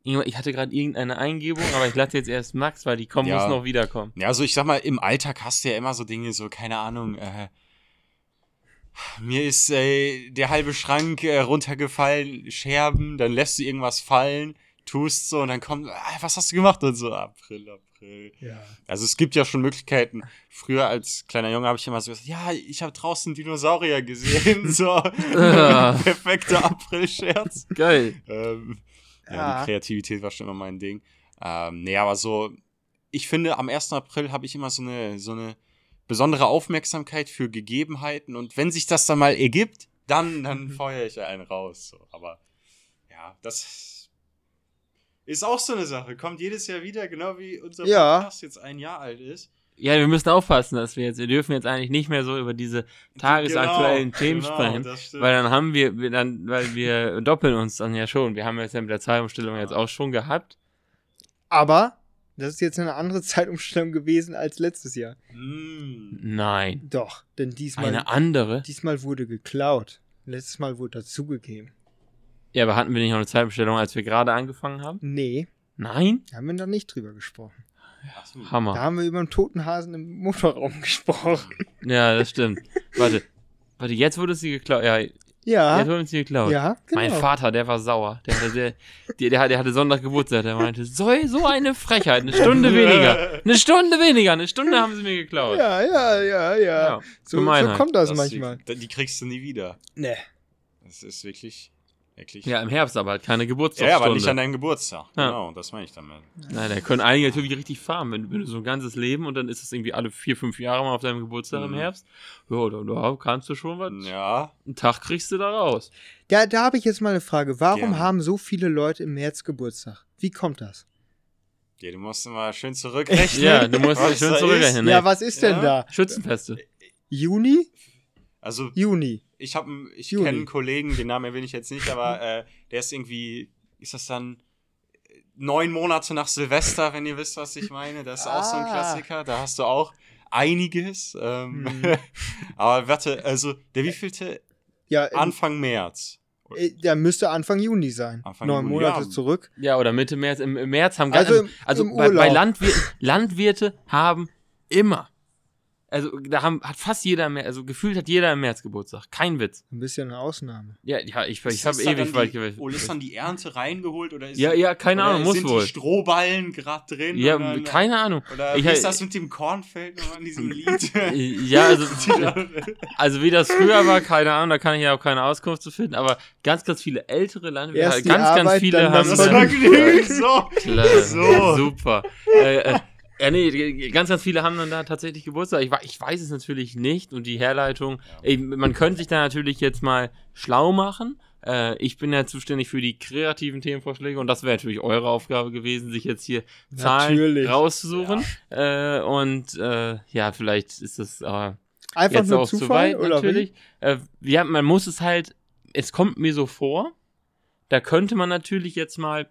ich hatte gerade irgendeine Eingebung, aber ich lasse jetzt erst Max, weil die kommen, Ja. muss noch wiederkommen. Ja, also ich sag mal, im Alltag hast du ja immer so Dinge, so, keine Ahnung, äh, Mir ist äh, der halbe Schrank äh, runtergefallen, Scherben, dann lässt du irgendwas fallen, tust so und dann kommt, ah, was hast du gemacht? Und so, April, April. Ja. Also es gibt ja schon Möglichkeiten. Früher als kleiner Junge habe ich immer so gesagt, ja, ich habe draußen Dinosaurier gesehen. So, perfekter April-Scherz. Geil. Ähm, ja. Die Kreativität war schon immer mein Ding. Ähm, nee, aber so, ich finde, am 1. April habe ich immer so eine, so eine besondere Aufmerksamkeit für Gegebenheiten und wenn sich das dann mal ergibt, dann, dann Mhm. feuere ich einen raus. So. Aber ja, das ist auch so eine Sache. Kommt jedes Jahr wieder, genau wie unser Ja. Podcast jetzt ein Jahr alt ist. Ja, wir müssen aufpassen, dass wir jetzt, wir dürfen jetzt eigentlich nicht mehr so über diese tagesaktuellen Genau, Themen genau, sprechen. Weil dann haben wir, wir dann, weil wir doppeln uns dann ja schon. Wir haben jetzt ja mit der Zeitumstellung jetzt auch schon gehabt. Aber das ist jetzt eine andere Zeitumstellung gewesen als letztes Jahr. Mm. Nein. Doch, denn diesmal, Eine andere? diesmal wurde geklaut. Letztes Mal wurde dazugegeben. Ja, aber hatten wir nicht noch eine Zeitumstellung, als wir gerade angefangen haben? Nee, Nein? da haben wir noch nicht drüber gesprochen. Ach so. Da Hammer. haben wir über einen toten Hasen im Motorraum gesprochen. Ja, das stimmt. Warte. Warte, jetzt wurde sie geklaut. Ja, jetzt Ja, wurde sie geklaut. ja, genau. Mein Vater, der war sauer. Der hatte, der, der, der, hatte Sonntag Geburtstag. Der meinte, so, so eine Frechheit. Eine Stunde weniger. Eine Stunde weniger. Eine Stunde haben sie mir geklaut. Ja, ja, ja, ja. Ja, so, so Gemeinheit. kommt das, Das- manchmal. Die, die kriegst du nie wieder. Nee. Das ist wirklich, wirklich. Ja, im Herbst aber halt keine Ja, Geburtstagsstunde. aber nicht an deinem Geburtstag. Ja. Genau, das meine ich damit. Na, da können einige natürlich richtig farmen, wenn, wenn du so ein ganzes Leben und dann ist es irgendwie alle vier, fünf Jahre mal auf deinem Geburtstag im Mhm. Herbst. Ja, da, da kannst du schon was. Ja, Einen Tag kriegst du da raus. Da, da habe ich jetzt mal eine Frage. Warum Gerne. haben so viele Leute im März Geburtstag? Wie kommt das? ja, du musst mal schön zurückrechnen. Ja, du musst schön zurückrechnen. ist. Ja, was ist denn Ja. da? Schützenfeste. Also, Juni? Ich habe ich kenne einen Kollegen, den Namen erwähne ich jetzt nicht, aber äh, der ist irgendwie, ist das dann äh, neun Monate nach Silvester, wenn ihr wisst, was ich meine. Das ist auch so ein Ah. Klassiker. Da hast du auch einiges. Ähm, Mhm. aber warte, also der wievielte? Ja, im- Anfang März. äh, der müsste Anfang Juni sein. Anfang Neun Juni, Monate ja. zurück. Ja, oder Mitte März. Im, im März haben ganz, Also also, im- im bei, bei. Landwirten, Landwirte haben immer. Also da haben, hat fast jeder März, also gefühlt hat jeder im März Geburtstag. Kein Witz. Ein bisschen eine Ausnahme. Ja, ja ich, ich habe das dann ewig weit gewählt. Oh, ist dann die Ernte reingeholt oder ist Ja, ja, keine oder Ahnung, muss sind wohl. die Strohballen gerade drin? Ja, oder, keine Ahnung. Oder Ich- wie ist das mit dem Kornfeld noch an diesem Lied? Ja, also, also wie das früher war, keine Ahnung, da kann ich ja auch keine Auskunft zu finden, aber ganz, ganz viele ältere Landwirte, ganz, ganz Arbeit, viele dann haben das. Vergnügen, so. Klar, So. super. Äh, äh, ja, nee, ganz, ganz viele haben dann da tatsächlich Geburtstag. Ich, ich weiß es natürlich nicht und die Herleitung, ey, man könnte sich da natürlich jetzt mal schlau machen. Äh, ich bin ja zuständig für die kreativen Themenvorschläge und das wäre natürlich eure Aufgabe gewesen, sich jetzt hier Zahlen Natürlich. rauszusuchen. Äh, und äh, ja, vielleicht ist das äh, Einfach jetzt nur auch zu Zufall weit, oder natürlich. Äh, ja, man muss es halt, es kommt mir so vor, da könnte man natürlich jetzt mal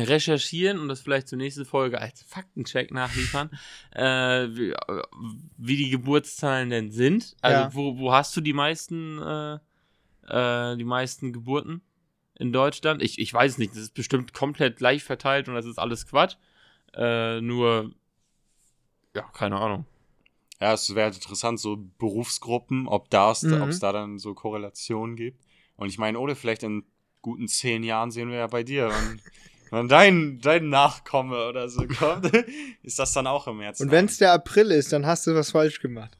recherchieren und das vielleicht zur nächsten Folge als Faktencheck nachliefern, äh, wie, äh, wie die Geburtszahlen denn sind. Also Ja. wo, wo hast du die meisten, äh, äh, die meisten Geburten in Deutschland? Ich, ich weiß es nicht, das ist bestimmt komplett gleich verteilt und das ist alles Quatsch. Äh, nur, ja, keine Ahnung. Ja, es wäre interessant, so Berufsgruppen, ob das, Mhm. ob es da dann so Korrelationen gibt. Und ich meine, oder vielleicht in guten zehn Jahren sehen wir ja bei dir, wenn, wenn dein, dein Nachkomme oder so kommt, ist das dann auch im März. Und wenn es der April ist, dann hast du was falsch gemacht.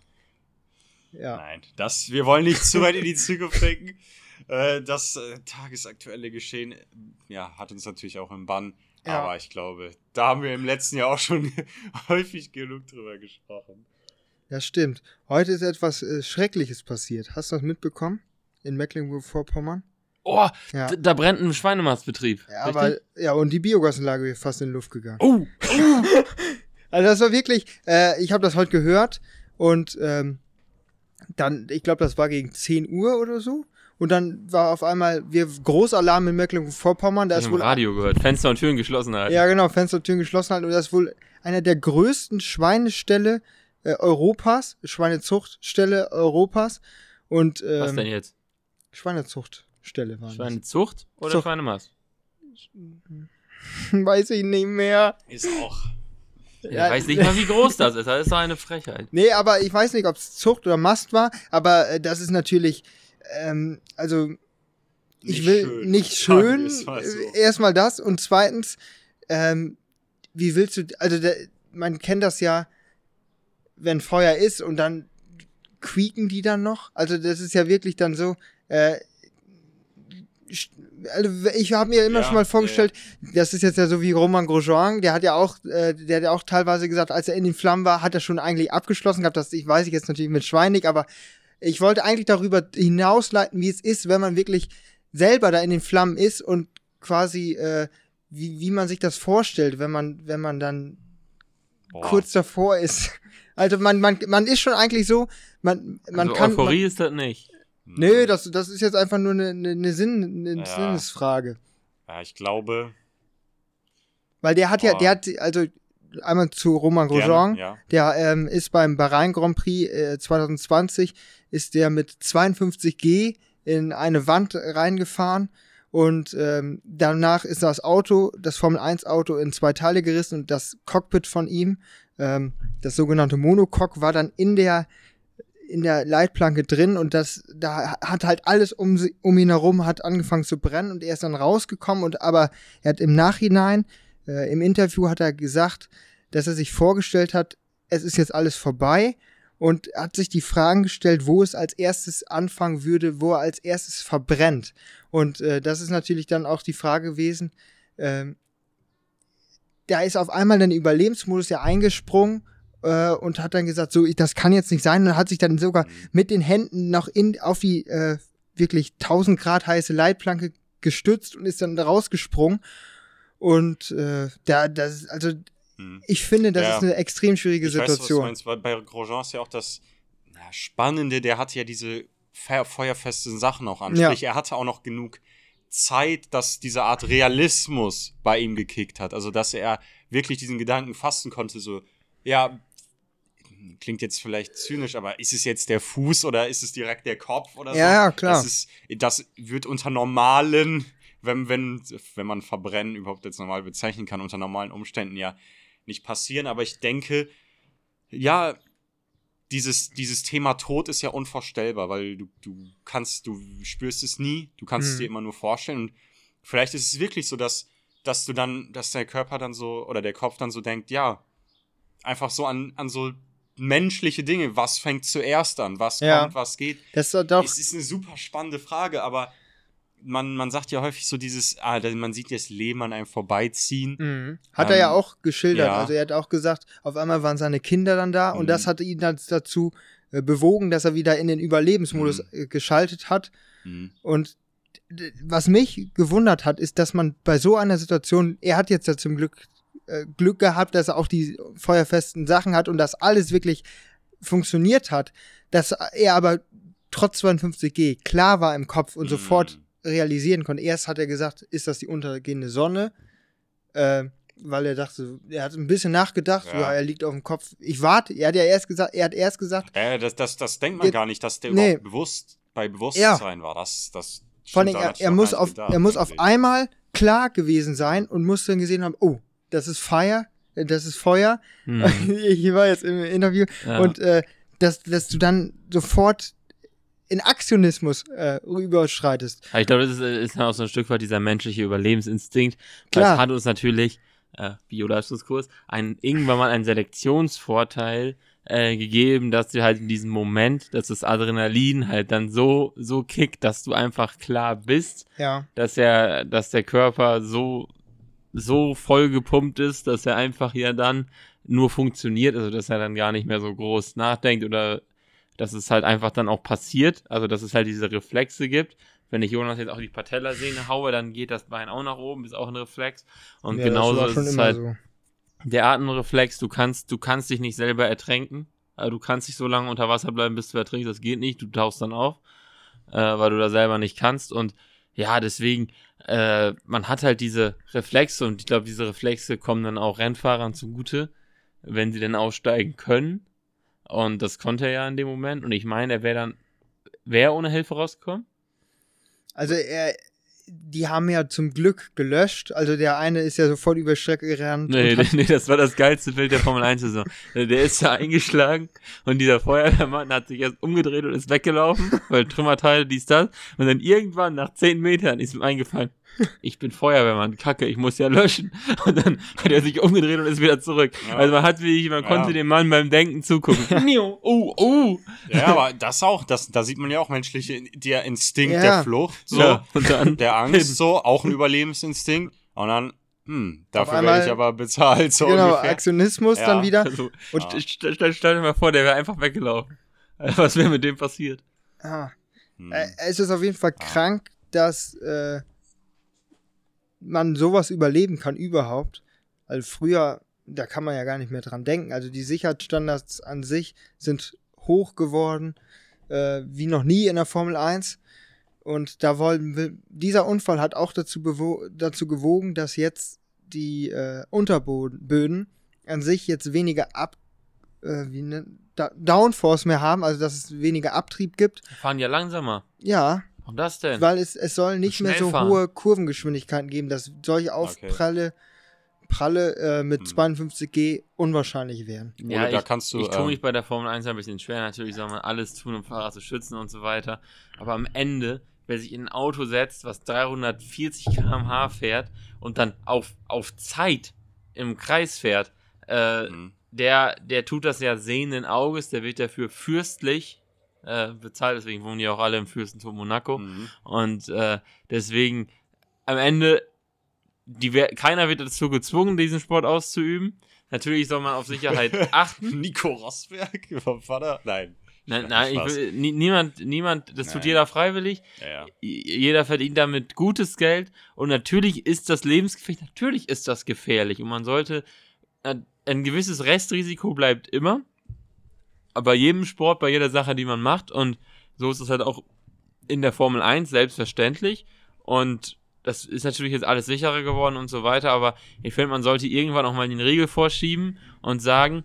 Ja. Nein, das, wir wollen nicht zu weit in die Zukunft denken. Äh, das äh, tagesaktuelle Geschehen, äh, ja, hat uns natürlich auch im Bann. Ja. Aber ich glaube, da haben wir im letzten Jahr auch schon häufig genug drüber gesprochen. Das stimmt. Heute ist etwas äh, Schreckliches passiert. Hast du das mitbekommen? In Mecklenburg-Vorpommern? Oh, Ja. da brennt ein Schweinemastbetrieb. Ja, richtig? aber, ja, und die Biogasanlage wäre fast in die Luft gegangen. Oh, Also das war wirklich, äh, ich habe das heute gehört und ähm, dann, ich glaube, das war gegen 10 Uhr oder so. Und dann war auf einmal wir Großalarm in Mecklenburg-Vorpommern. Da ich ist wohl Radio gehört. Fenster und Türen geschlossen halten. Ja, genau, Fenster und Türen geschlossen halten. Und das ist wohl einer der größten Schweineställe äh, Europas, Schweinezuchtställe Europas. Und Was denn ähm, jetzt? Schweinezuchtstelle waren Schweinezucht oder Zucht. Schweinemast? Weiß ich nicht mehr. Ist auch. Ich Ja, weiß nicht mal, wie groß das ist. Das ist doch eine Frechheit. Nee, aber ich weiß nicht, ob es Zucht oder Mast war, aber äh, das ist natürlich, ähm, also ich Nicht will schön. nicht schön. so. äh, Erstmal das und zweitens, ähm, wie willst du, also der, man kennt das ja, wenn Feuer ist und dann quieken die dann noch. Also das ist ja wirklich dann so. Äh, ich habe mir immer Ja, schon mal ja, vorgestellt, das ist jetzt ja so wie Roman Grosjean, der hat ja auch, äh, der hat ja auch teilweise gesagt, als er in den Flammen war, hat er schon eigentlich abgeschlossen gehabt. Das ich weiß ich jetzt natürlich mit Schweinig, aber ich wollte eigentlich darüber hinausleiten, wie es ist, wenn man wirklich selber da in den Flammen ist und quasi äh, wie, wie man sich das vorstellt, wenn man wenn man dann Boah. kurz davor ist. Also man man man ist schon eigentlich so, man man also kann Euphorie ist das nicht. Nö, das, das ist jetzt einfach nur eine, eine, Sinn, eine Ja. Sinnesfrage. Ja, ich glaube. Weil der hat ja, Boah. der hat, also einmal zu Roman Grosjean, ja. der ähm, ist beim Bahrain Grand Prix äh, 2020, ist der mit 52G in eine Wand reingefahren und ähm, danach ist das Auto, das Formel 1 Auto in zwei Teile gerissen und das Cockpit von ihm, ähm, das sogenannte Monocoque, war dann in der in der Leitplanke drin und das da hat halt alles um, um ihn herum hat angefangen zu brennen und er ist dann rausgekommen und aber er hat im Nachhinein äh, im Interview hat er gesagt, dass er sich vorgestellt hat, es ist jetzt alles vorbei und hat sich die Fragen gestellt, wo es als erstes anfangen würde, wo er als erstes verbrennt. Und äh, das ist natürlich dann auch die Frage gewesen, ähm, da ist auf einmal dann Überlebensmodus ja eingesprungen äh, und hat dann gesagt, so, ich, das kann jetzt nicht sein und hat sich dann sogar Mhm. mit den Händen noch in, auf die äh, wirklich 1000 Grad heiße Leitplanke gestützt und ist dann da rausgesprungen. Und äh, da, das, also Hm. ich finde, das Ja. ist eine extrem schwierige Ich weiß, was du Situation. meinst, weil bei Grosjean ist ja auch das na, Spannende, der hatte ja diese fe feuerfesten Sachen auch an. Ja. Sprich, er hatte auch noch genug Zeit, dass diese Art Realismus bei ihm gekickt hat. Also, dass er wirklich diesen Gedanken fassen konnte, so, ja, klingt jetzt vielleicht zynisch, aber ist es jetzt der Fuß oder ist es direkt der Kopf oder so? Ja, ja, klar. Das, ist, das wird unter normalen, wenn, wenn, wenn man Verbrennen überhaupt jetzt normal bezeichnen kann, unter normalen Umständen ja nicht passieren. Aber ich denke, ja, dieses, dieses Thema Tod ist ja unvorstellbar, weil du, du kannst, du spürst es nie, du kannst es Mhm. dir immer nur vorstellen. Und vielleicht ist es wirklich so, dass, dass du dann, dass der Körper dann so oder der Kopf dann so denkt, ja, einfach so an, an so menschliche Dinge. Was fängt zuerst an? Was Ja. kommt, was geht? Das ist doch, Es ist eine super spannende Frage, aber man, man sagt ja häufig so dieses, ah, man sieht das Leben an einem vorbeiziehen. Mhm. Hat er ja Ähm, auch geschildert. ja. Also er hat auch gesagt, auf einmal waren seine Kinder dann da und Mhm. das hat ihn dann dazu äh, bewogen, dass er wieder in den Überlebensmodus Mhm. äh, geschaltet hat. Mhm. Und was mich gewundert hat, ist, dass man bei so einer Situation, er hat jetzt ja zum Glück äh, Glück gehabt, dass er auch die feuerfesten Sachen hat und dass alles wirklich funktioniert hat, dass er aber trotz 52G klar war im Kopf und Mhm. sofort realisieren konnte. Erst hat er gesagt, ist das die untergehende Sonne? Äh, weil er dachte, er hat ein bisschen nachgedacht, Ja. ja. er liegt auf dem Kopf. Ich warte, er hat ja erst gesagt, er hat erst gesagt, Äh, das, das, das denkt man Ja, gar nicht, dass der nee. überhaupt bewusst bei Bewusstsein war. Das, das vor allem, er, er muss auf, er muss auf einmal klar gewesen sein und muss dann gesehen haben, oh, das ist Feuer, äh, das ist Feuer. Hm. ich war jetzt im Interview Ja. und äh, dass, dass du dann sofort in Aktionismus äh, überschreitest. Ich glaube, das ist, ist dann auch so ein Stück weit dieser menschliche Überlebensinstinkt. Klar. es hat uns natürlich, äh, Bioleistungskurs, irgendwann mal einen Selektionsvorteil äh, gegeben, dass du halt in diesem Moment, dass das Adrenalin halt dann so, so kickt, dass du einfach klar bist, Ja. dass er, dass der Körper so, so voll gepumpt ist, dass er einfach ja dann nur funktioniert, also dass er dann gar nicht mehr so groß nachdenkt oder dass es halt einfach dann auch passiert, also dass es halt diese Reflexe gibt. Wenn ich Jonas jetzt auch die Patellasehne haue, dann geht das Bein auch nach oben, ist auch ein Reflex. Und ja, genauso ist es halt so. der Atemreflex, du kannst, du kannst dich nicht selber ertränken. Also du kannst nicht so lange unter Wasser bleiben, bis du ertrinkst, das geht nicht, du tauchst dann auf, äh, weil du da selber nicht kannst. Und ja, deswegen, äh, man hat halt diese Reflexe und ich glaube, diese Reflexe kommen dann auch Rennfahrern zugute, wenn sie denn aussteigen können. Und das konnte er ja in dem Moment. Und ich meine, er wäre dann, wäre ohne Hilfe rausgekommen? Also er, die haben ja zum Glück gelöscht. Also der eine ist ja sofort über Strecke gerannt. Nee, nee, nee, das war das geilste Bild der Formel 1 Saison. Der ist da eingeschlagen und dieser Feuerwehrmann hat sich erst umgedreht und ist weggelaufen, weil Trümmerteile, dies, das. Und dann irgendwann nach 10 Metern ist ihm eingefallen, ich bin Feuerwehrmann, kacke, ich muss ja löschen. Und dann hat er sich umgedreht und ist wieder zurück. Ja. Also man hat wie man Ja. konnte dem Mann beim Denken zugucken. oh, oh. Ja, aber das auch, das, da sieht man ja auch menschliche, der Instinkt Ja. der Flucht, so, Ja, und dann der Angst, so, auch ein Überlebensinstinkt. Und dann, hm, dafür werde ich aber bezahlt, so genau, ungefähr. Aktionismus Ja. dann wieder. Also, und Ja. st- stell, stell dir mal vor, der wäre einfach weggelaufen. Was wäre mit dem passiert? Ah. Hm. Äh, es ist auf jeden Fall krank, dass äh, man sowas überleben kann überhaupt. Also früher, da kann man ja gar nicht mehr dran denken. Also die Sicherheitsstandards an sich sind hoch geworden, äh, wie noch nie in der Formel 1. Und da wollen wir, dieser Unfall hat auch dazu, dazu gewogen, dass jetzt die äh, Unterböden an sich jetzt weniger ab, äh, wie ne, da Downforce mehr haben, also dass es weniger Abtrieb gibt. Die fahren ja langsamer. Ja, Warum das denn? weil es, es soll nicht mehr so fahren. hohe Kurvengeschwindigkeiten geben, dass solche Aufpralle Pralle, äh, mit Hm. 52G unwahrscheinlich wären. Oder da kannst du, Ich tue ähm, mich bei der Formel 1 ein bisschen schwer. Natürlich soll man alles tun, um Fahrer zu schützen und so weiter. Aber am Ende, wer sich in ein Auto setzt, was 340 km/h fährt und dann auf, auf Zeit im Kreis fährt, äh, Hm. der, der tut das ja sehenden Auges, der wird dafür fürstlich äh, bezahlt. Deswegen wohnen die auch alle im Fürstentum Monaco. Mhm. Und äh, deswegen am Ende, die, keiner wird dazu gezwungen, diesen Sport auszuüben. Natürlich soll man auf Sicherheit achten. Nico Rosberg vom Vater? Nein. Nein, nein will, nie, niemand, niemand, das tut Nein. jeder freiwillig. Ja, ja. Jeder verdient damit gutes Geld. Und natürlich ist das lebensgefährlich, natürlich ist das gefährlich. Und man sollte, äh, ein gewisses Restrisiko bleibt immer. Bei jedem Sport, bei jeder Sache, die man macht. Und so ist es halt auch in der Formel 1 selbstverständlich. Und das ist natürlich jetzt alles sicherer geworden und so weiter. Aber ich finde, man sollte irgendwann auch mal den Riegel vorschieben und sagen,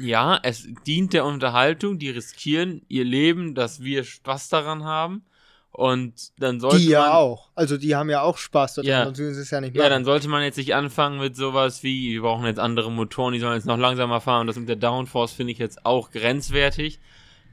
ja, es dient der Unterhaltung, die riskieren ihr Leben, dass wir Spaß daran haben. Und dann sollte Die ja man, auch. Also die haben ja auch Spaß daran, Ja. sonst würden sie es ja nicht Ja, machen. dann sollte man jetzt nicht anfangen mit sowas wie, wir brauchen jetzt andere Motoren, die sollen jetzt noch langsamer fahren. Und das mit der Downforce finde ich jetzt auch grenzwertig.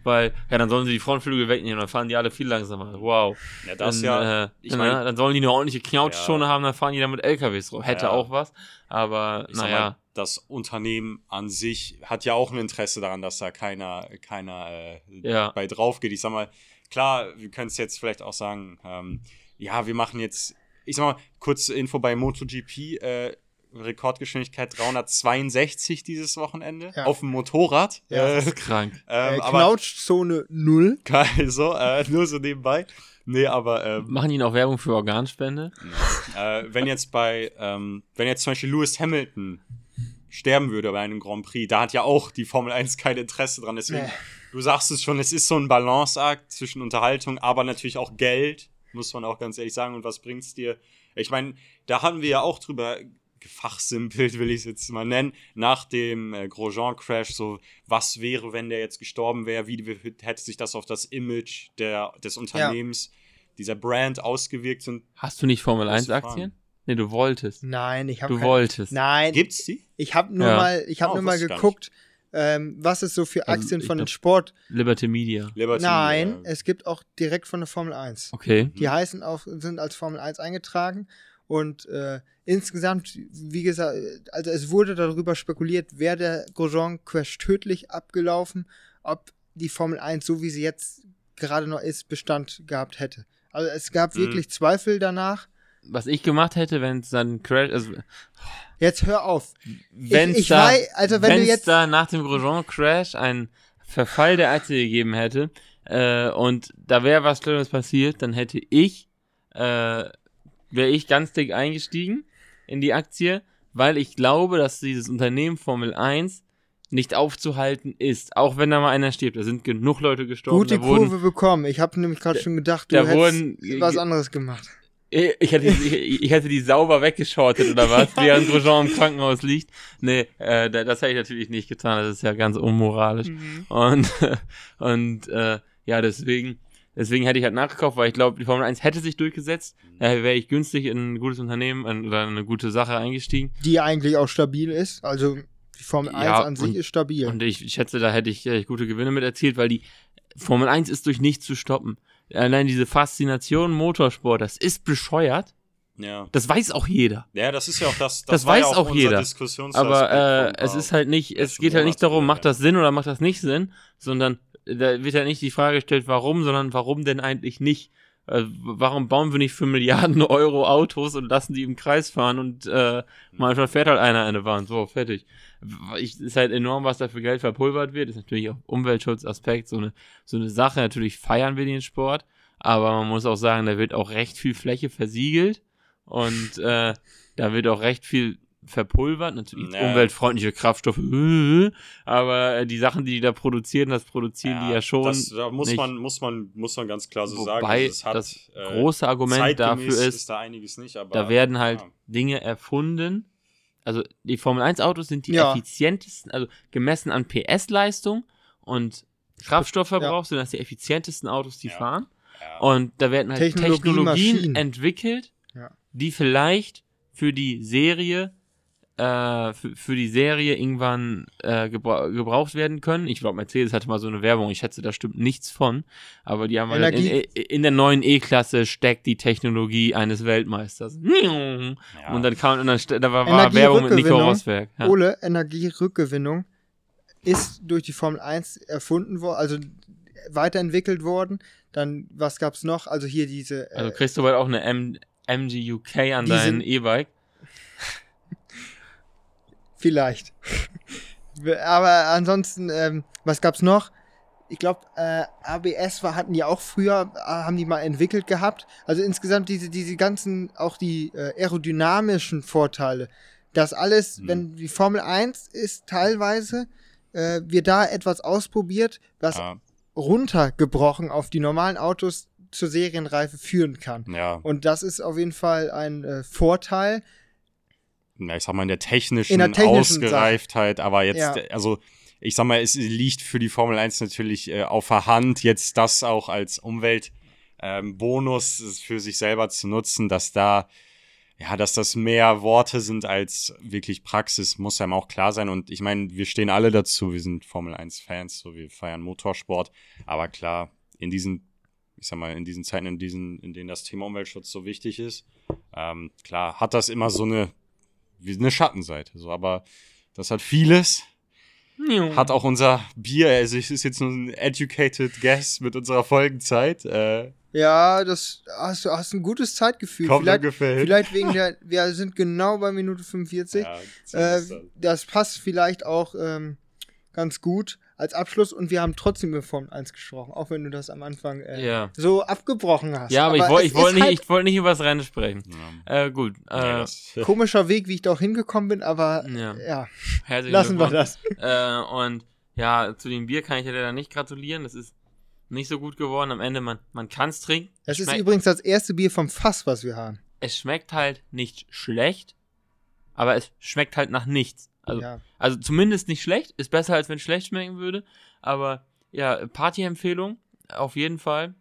Weil, ja, dann sollen sie die Frontflügel wegnehmen, dann fahren die alle viel langsamer. Wow. Ja, das dann, ja. Äh, ich mein- äh, dann sollen die eine ordentliche Knautschzone haben, dann fahren die dann mit LKWs rum. Hätte Ja. auch was. Aber, ich sag naja. mal, das Unternehmen an sich hat ja auch ein Interesse daran, dass da keiner, keiner äh, Ja. bei drauf geht. Ich sag mal, klar, wir können es jetzt vielleicht auch sagen, ähm, ja, wir machen jetzt, ich sag mal, kurz Info bei MotoGP, äh, Rekordgeschwindigkeit 362 dieses Wochenende Ja. auf dem Motorrad. Ja. Äh, Das ist krank. äh, ähm, aber Knautschzone 0. geil, so, äh, nur so nebenbei. Nee, aber ähm, Machen die noch Werbung für Organspende? äh, wenn jetzt bei, ähm, wenn jetzt zum Beispiel Lewis Hamilton sterben würde bei einem Grand Prix, da hat ja auch die Formel 1 kein Interesse dran. Deswegen, Nee. Du sagst es schon, es ist so ein Balanceakt zwischen Unterhaltung, aber natürlich auch Geld, muss man auch ganz ehrlich sagen. Und was bringt's dir? Ich meine, da haben wir ja auch drüber gefachsimpelt, will ich es jetzt mal nennen, nach dem äh, Grosjean-Crash, so, was wäre, wenn der jetzt gestorben wäre, wie wie hätte sich das auf das Image der, des Unternehmens, dieser Brand ausgewirkt und Hast du nicht Formel Große 1 Aktien? Nee, du wolltest. Nein, ich habe Du wolltest. Nein, gibt's die? ich habe nur Ja. mal, ich habe Oh, nur mal geguckt, ähm, was es so für Also, Aktien ich von den Sport. Liberty Media. Liberty, Nein, äh, es gibt auch direkt von der Formel 1. Okay. Die heißen auch, sind als Formel 1 eingetragen. Und äh, insgesamt, wie gesagt, also es wurde darüber spekuliert, wäre der Grosjean-Crash tödlich abgelaufen, ob die Formel 1, so wie sie jetzt gerade noch ist, Bestand gehabt hätte. Also es gab Mhm. wirklich Zweifel danach. Was ich gemacht hätte, wenn es dann Crash, also Jetzt hör auf. wenn ich da, weiß, also wenn du jetzt- da nach dem Grosjean-Crash einen Verfall der Aktie gegeben hätte äh, und da wäre was Schlimmes passiert, dann hätte ich, äh, wäre ich ganz dick eingestiegen in die Aktie, weil ich glaube, dass dieses Unternehmen Formel 1 nicht aufzuhalten ist, auch wenn da mal einer stirbt. Da sind genug Leute gestorben. Gute Kurve bekommen. Ich habe nämlich gerade schon gedacht, du da hättest wurden- was anderes gemacht. Ich ich hätte, ich, ich hätte die sauber weggeschortet oder was, während Grosjean im Krankenhaus liegt. Nee, äh, da- das hätte ich natürlich nicht getan. Das ist ja ganz unmoralisch. Und, und äh, ja, deswegen Deswegen hätte ich halt nachgekauft, weil ich glaube, die Formel 1 hätte sich durchgesetzt. Daher wäre ich günstig in ein gutes Unternehmen in- oder in eine gute Sache eingestiegen. Die eigentlich auch stabil ist. Also die Formel 1 Ja, an sich und- ist stabil. Und ich schätze, da hätte ich äh, gute Gewinne mit erzielt, weil die Formel 1 ist durch nichts zu stoppen. Allein diese Faszination Motorsport, das ist bescheuert. Ja. Das weiß auch jeder. Ja, das ist ja auch das. Das ja weiß auch unser jeder. Aber äh, es äh, ist halt nicht, es geht halt nicht darum, macht das Sinn oder macht das nicht Sinn, sondern da wird ja nicht die Frage gestellt, warum, sondern warum denn eigentlich nicht? Äh, warum bauen wir nicht für Milliarden Euro Autos und lassen die im Kreis fahren und äh, manchmal fährt halt einer eine Bahn, so, fertig. Ich, ist halt enorm, was da für Geld verpulvert wird, ist natürlich auch Umweltschutzaspekt, so eine, so eine Sache, natürlich feiern wir den Sport, aber man muss auch sagen, da wird auch recht viel Fläche versiegelt und äh, da wird auch recht viel verpulvert, natürlich Ja. umweltfreundliche Kraftstoffe, äh, aber äh, die Sachen, die die da produzieren, das produzieren die ja schon. Das, da muss nicht. man, muss man, muss man ganz klar so sagen. Wobei also es hat, das äh, große Argument dafür zeitgemäß ist, da einiges nicht, aber da werden halt ja. Dinge erfunden. Also die Formel 1 Autos sind die Ja. effizientesten, also gemessen an PS-Leistung und Kraftstoffverbrauch sind das die effizientesten Autos, die Ja. fahren. Ja. Und da werden halt Technologie, Technologien Maschinen. entwickelt, Ja. die vielleicht für die Serie äh, für, für die Serie irgendwann äh, gebra gebraucht werden können. Ich glaube, Mercedes hatte mal so eine Werbung, ich schätze, da stimmt nichts von. Aber die haben halt in, in der neuen E-Klasse steckt die Technologie eines Weltmeisters. Ja. Und dann kam und dann da war, war Werbung mit Nico. Rosberg. Ja. Ole, Energierückgewinnung ist durch die Formel 1 erfunden worden, also weiterentwickelt worden. Dann, was gab's noch? Also hier diese. Äh, Also kriegst du bald auch eine M MG UK an Die dein sind- E-Bike. Vielleicht. Aber ansonsten, ähm, was gab's noch? Ich glaube, äh, ABS war, hatten die auch früher, äh, haben die mal entwickelt gehabt. Also insgesamt diese, diese ganzen, auch die äh, aerodynamischen Vorteile. Das alles, Hm. wenn die Formel 1 ist teilweise, äh, wir da etwas ausprobiert, was Ja, runtergebrochen auf die normalen Autos zur Serienreife führen kann. ja. Und das ist auf jeden Fall ein äh, Vorteil. Na, ich sag mal, in der technischen, In der technischen Ausgereiftheit, aber jetzt, Ja. also ich sag mal, es liegt für die Formel 1 natürlich äh, auf der Hand, jetzt das auch als Umweltbonus ähm, Bonus für sich selber zu nutzen, dass da, ja, dass das mehr Worte sind als wirklich Praxis, muss einem auch klar sein. Und ich meine, wir stehen alle dazu, wir sind Formel 1-Fans, so wir feiern Motorsport, aber klar, in diesen, ich sag mal, in diesen Zeiten, in diesen, in denen das Thema Umweltschutz so wichtig ist, ähm, klar, hat das immer so eine wie eine Schattenseite. So, aber das hat vieles. Hat auch unser Bier, also es ist jetzt nur ein educated guess mit unserer Folgenzeit. Äh, Ja, das hast du hast ein gutes Zeitgefühl. kommt vielleicht, ungefähr hin. vielleicht wegen der, wir sind genau bei Minute 45. Ja, äh, ziemlich das passt vielleicht auch ähm, ganz gut als Abschluss und wir haben trotzdem über Formel 1 gesprochen, auch wenn du das am Anfang äh, Ja. so abgebrochen hast. Ja, aber, ich wollte es ich wollt ist nicht, halt ich wollt nicht über das Rennen sprechen. ja. Äh, gut. Äh, Ja, komischer Weg, wie ich da auch hingekommen bin, aber ja. ja, Herzlichen lassen wir das. Äh, und ja, zu dem Bier kann ich dir leider nicht gratulieren. Das ist nicht so gut geworden. Am Ende, man, man kann es trinken. Das ist Schmeckt- übrigens das erste Bier vom Fass, was wir haben. es schmeckt halt nicht schlecht, aber es schmeckt halt nach nichts. Also, ja. also zumindest nicht schlecht, ist besser als wenn es schlecht schmecken würde, aber ja, Party-Empfehlung auf jeden Fall.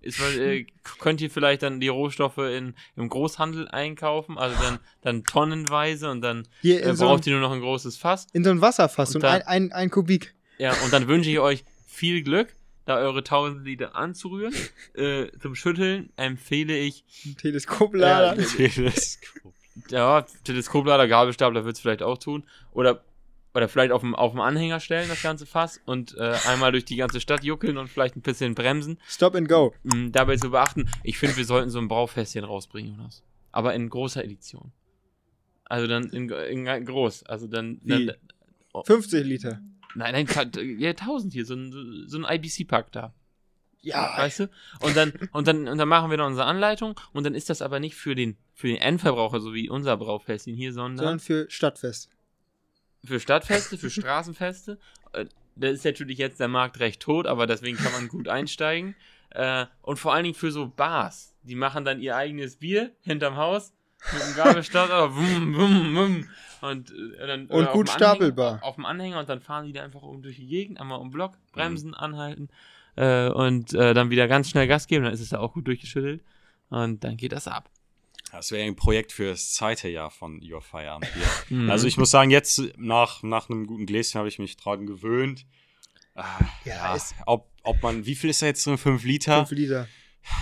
Ist, äh, könnt ihr vielleicht dann die Rohstoffe in, im Großhandel einkaufen, also dann, dann tonnenweise und dann Hier äh, so, braucht ein, ihr nur noch ein großes Fass. in so ein Wasserfass, so Und ein, ein, ein Kubik. Ja, und dann wünsche ich euch viel Glück, da eure 1000 Liter anzurühren. äh, zum Schütteln empfehle ich Ein Teleskoplader. Ja, Teleskop. Ja, Teleskoplader, Gabelstapler wird es vielleicht auch tun. Oder, oder vielleicht auf dem, auf dem Anhänger stellen, das ganze Fass. Und äh, einmal durch die ganze Stadt juckeln und vielleicht ein bisschen bremsen. Stop and go. Mhm, dabei zu beachten, ich finde, wir sollten so ein Braufässchen rausbringen, Jonas. Aber in großer Edition. Also dann in, in groß. Also dann. Wie? dann 50 Liter. nein, nein, ja, 1000 hier, so ein, so ein IBC-Pack da. Ja, Weißt du? Und dann, und dann, und dann machen wir noch unsere Anleitung und dann ist das aber nicht für den, für den Endverbraucher, so wie unser Braufässchen hier, sondern sondern für Stadtfest. für Stadtfeste, für Straßenfeste. Äh, Da ist natürlich jetzt der Markt recht tot, aber deswegen kann man gut einsteigen. Äh, und vor allen Dingen für so Bars. Die machen dann ihr eigenes Bier hinterm Haus mit einem Gabelstapler. wum, wum, wum. Und, äh, dann, Und gut auf dem Anhänger- stapelbar. Auf dem Anhänger und dann fahren die da einfach um durch die Gegend, einmal um Block, bremsen, anhalten. Äh, und äh, dann wieder ganz schnell Gas geben, dann ist es ja auch gut durchgeschüttelt und dann geht das ab. Das wäre ein Projekt für das zweite Jahr von Your Feierabend Bier. Mhm. Also ich muss sagen, jetzt nach, nach einem guten Gläschen habe ich mich dran gewöhnt. Ah, Ja, ja, ob, ob man, wie viel ist da jetzt drin? 5 Liter? 5 Liter.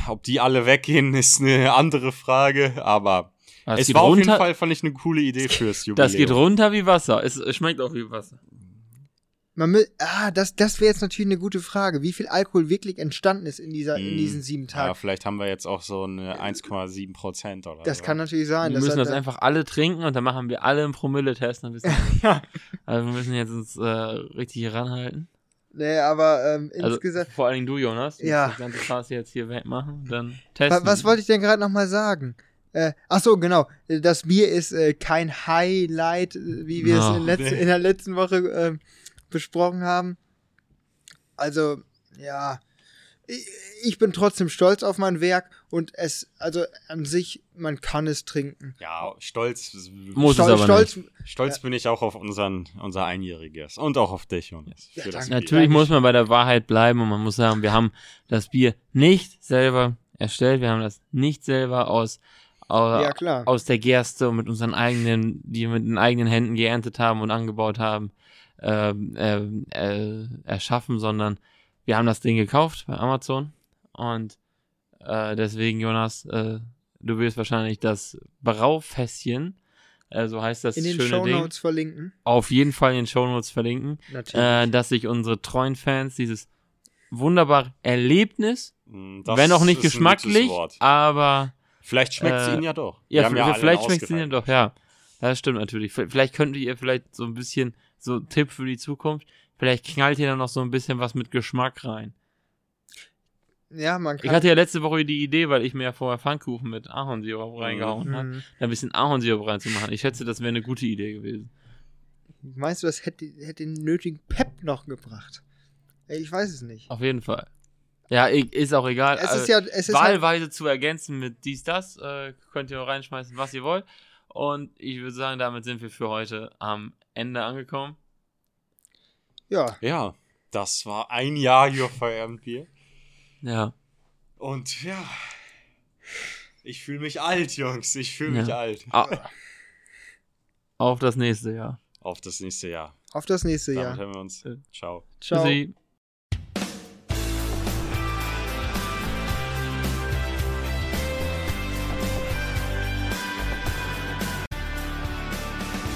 Ob die alle weggehen, ist eine andere Frage, aber Das es war auf jeden runter- Fall, fand ich, eine coole Idee fürs Jubiläum. Das geht runter wie Wasser. Es schmeckt auch wie Wasser. Man mü- ah, das, das wäre jetzt natürlich eine gute Frage, wie viel Alkohol wirklich entstanden ist in, dieser, in Mm, diesen sieben Ja, Tagen. vielleicht haben wir jetzt auch so eine 1,7 Prozent oder das so. kann natürlich sein. Wir müssen das dann- einfach alle trinken und dann machen wir alle einen Promille-Test. Dann. Ja. Also wir müssen jetzt uns äh, richtig hier ranhalten. Nee, aber ähm, Also insgesamt. vor allen Dingen du, Jonas. Du musst Ja. Das ganze Fass jetzt hier wegmachen. Dann Wa testen. was wollte ich denn gerade nochmal sagen? Äh, ach so, genau. Das Bier ist äh, kein Highlight, äh, wie wir es in, letz Nee. in der letzten Woche ähm, besprochen haben. Also, ja. Ich, ich bin trotzdem stolz auf mein Werk und es, also an sich, man kann es trinken. Ja, stolz. Muss es Stol- aber stolz, Stolz bin ich auch auf unseren, unser Einjähriges und auch auf dich, Jonas. Ja. Natürlich muss man bei der Wahrheit bleiben und man muss sagen, wir haben das Bier nicht selber erstellt. Wir haben das nicht selber aus, Ja, klar. aus der Gerste und mit unseren eigenen, die wir mit den eigenen Händen geerntet haben und angebaut haben, äh, äh, erschaffen, sondern wir haben das Ding gekauft bei Amazon und äh, deswegen, Jonas, äh, du wirst wahrscheinlich das Braufässchen, äh, so heißt das in den schöne Show Ding, Notes verlinken. auf jeden Fall in den Shownotes verlinken Natürlich. äh, dass sich unsere treuen Fans dieses wunderbare Erlebnis, Mm, das wenn auch nicht geschmacklich, aber Vielleicht schmeckt es äh, ihnen ja doch. ja, Wir haben vielleicht, schmeckt es ihnen ausgefeilt. doch, ja. Das stimmt natürlich. Vielleicht könntet ihr vielleicht so ein bisschen, so Tipp für die Zukunft, vielleicht knallt ihr da noch so ein bisschen was mit Geschmack rein. ja, man Ich kann. hatte ja letzte Woche die Idee, weil ich mir ja vorher Pfannkuchen mit Ahornsirup reingehauen habe, Mhm. da ein bisschen Ahornsirup reinzumachen. Ich schätze, das wäre eine gute Idee gewesen. Meinst du, das hätte, hätte den nötigen Pep noch gebracht? Ich weiß es nicht. Auf jeden Fall. Ja, ist auch egal. Es Äh, ist ja, es ist halt, wahlweise zu ergänzen mit dies, das. Äh, könnt ihr reinschmeißen, was ihr wollt. Und ich würde sagen, damit sind wir für heute am Ende angekommen. ja, Ja, das war ein Jahr Your Feierabend Bier. Ja. Und ja, ich fühle mich alt, Jungs. Ich fühle mich Ja. alt. Ah. Auf das nächste Jahr. Auf das nächste Jahr. auf das nächste Damit Jahr. hören wir uns. Ciao. Ciao. Tschüssi.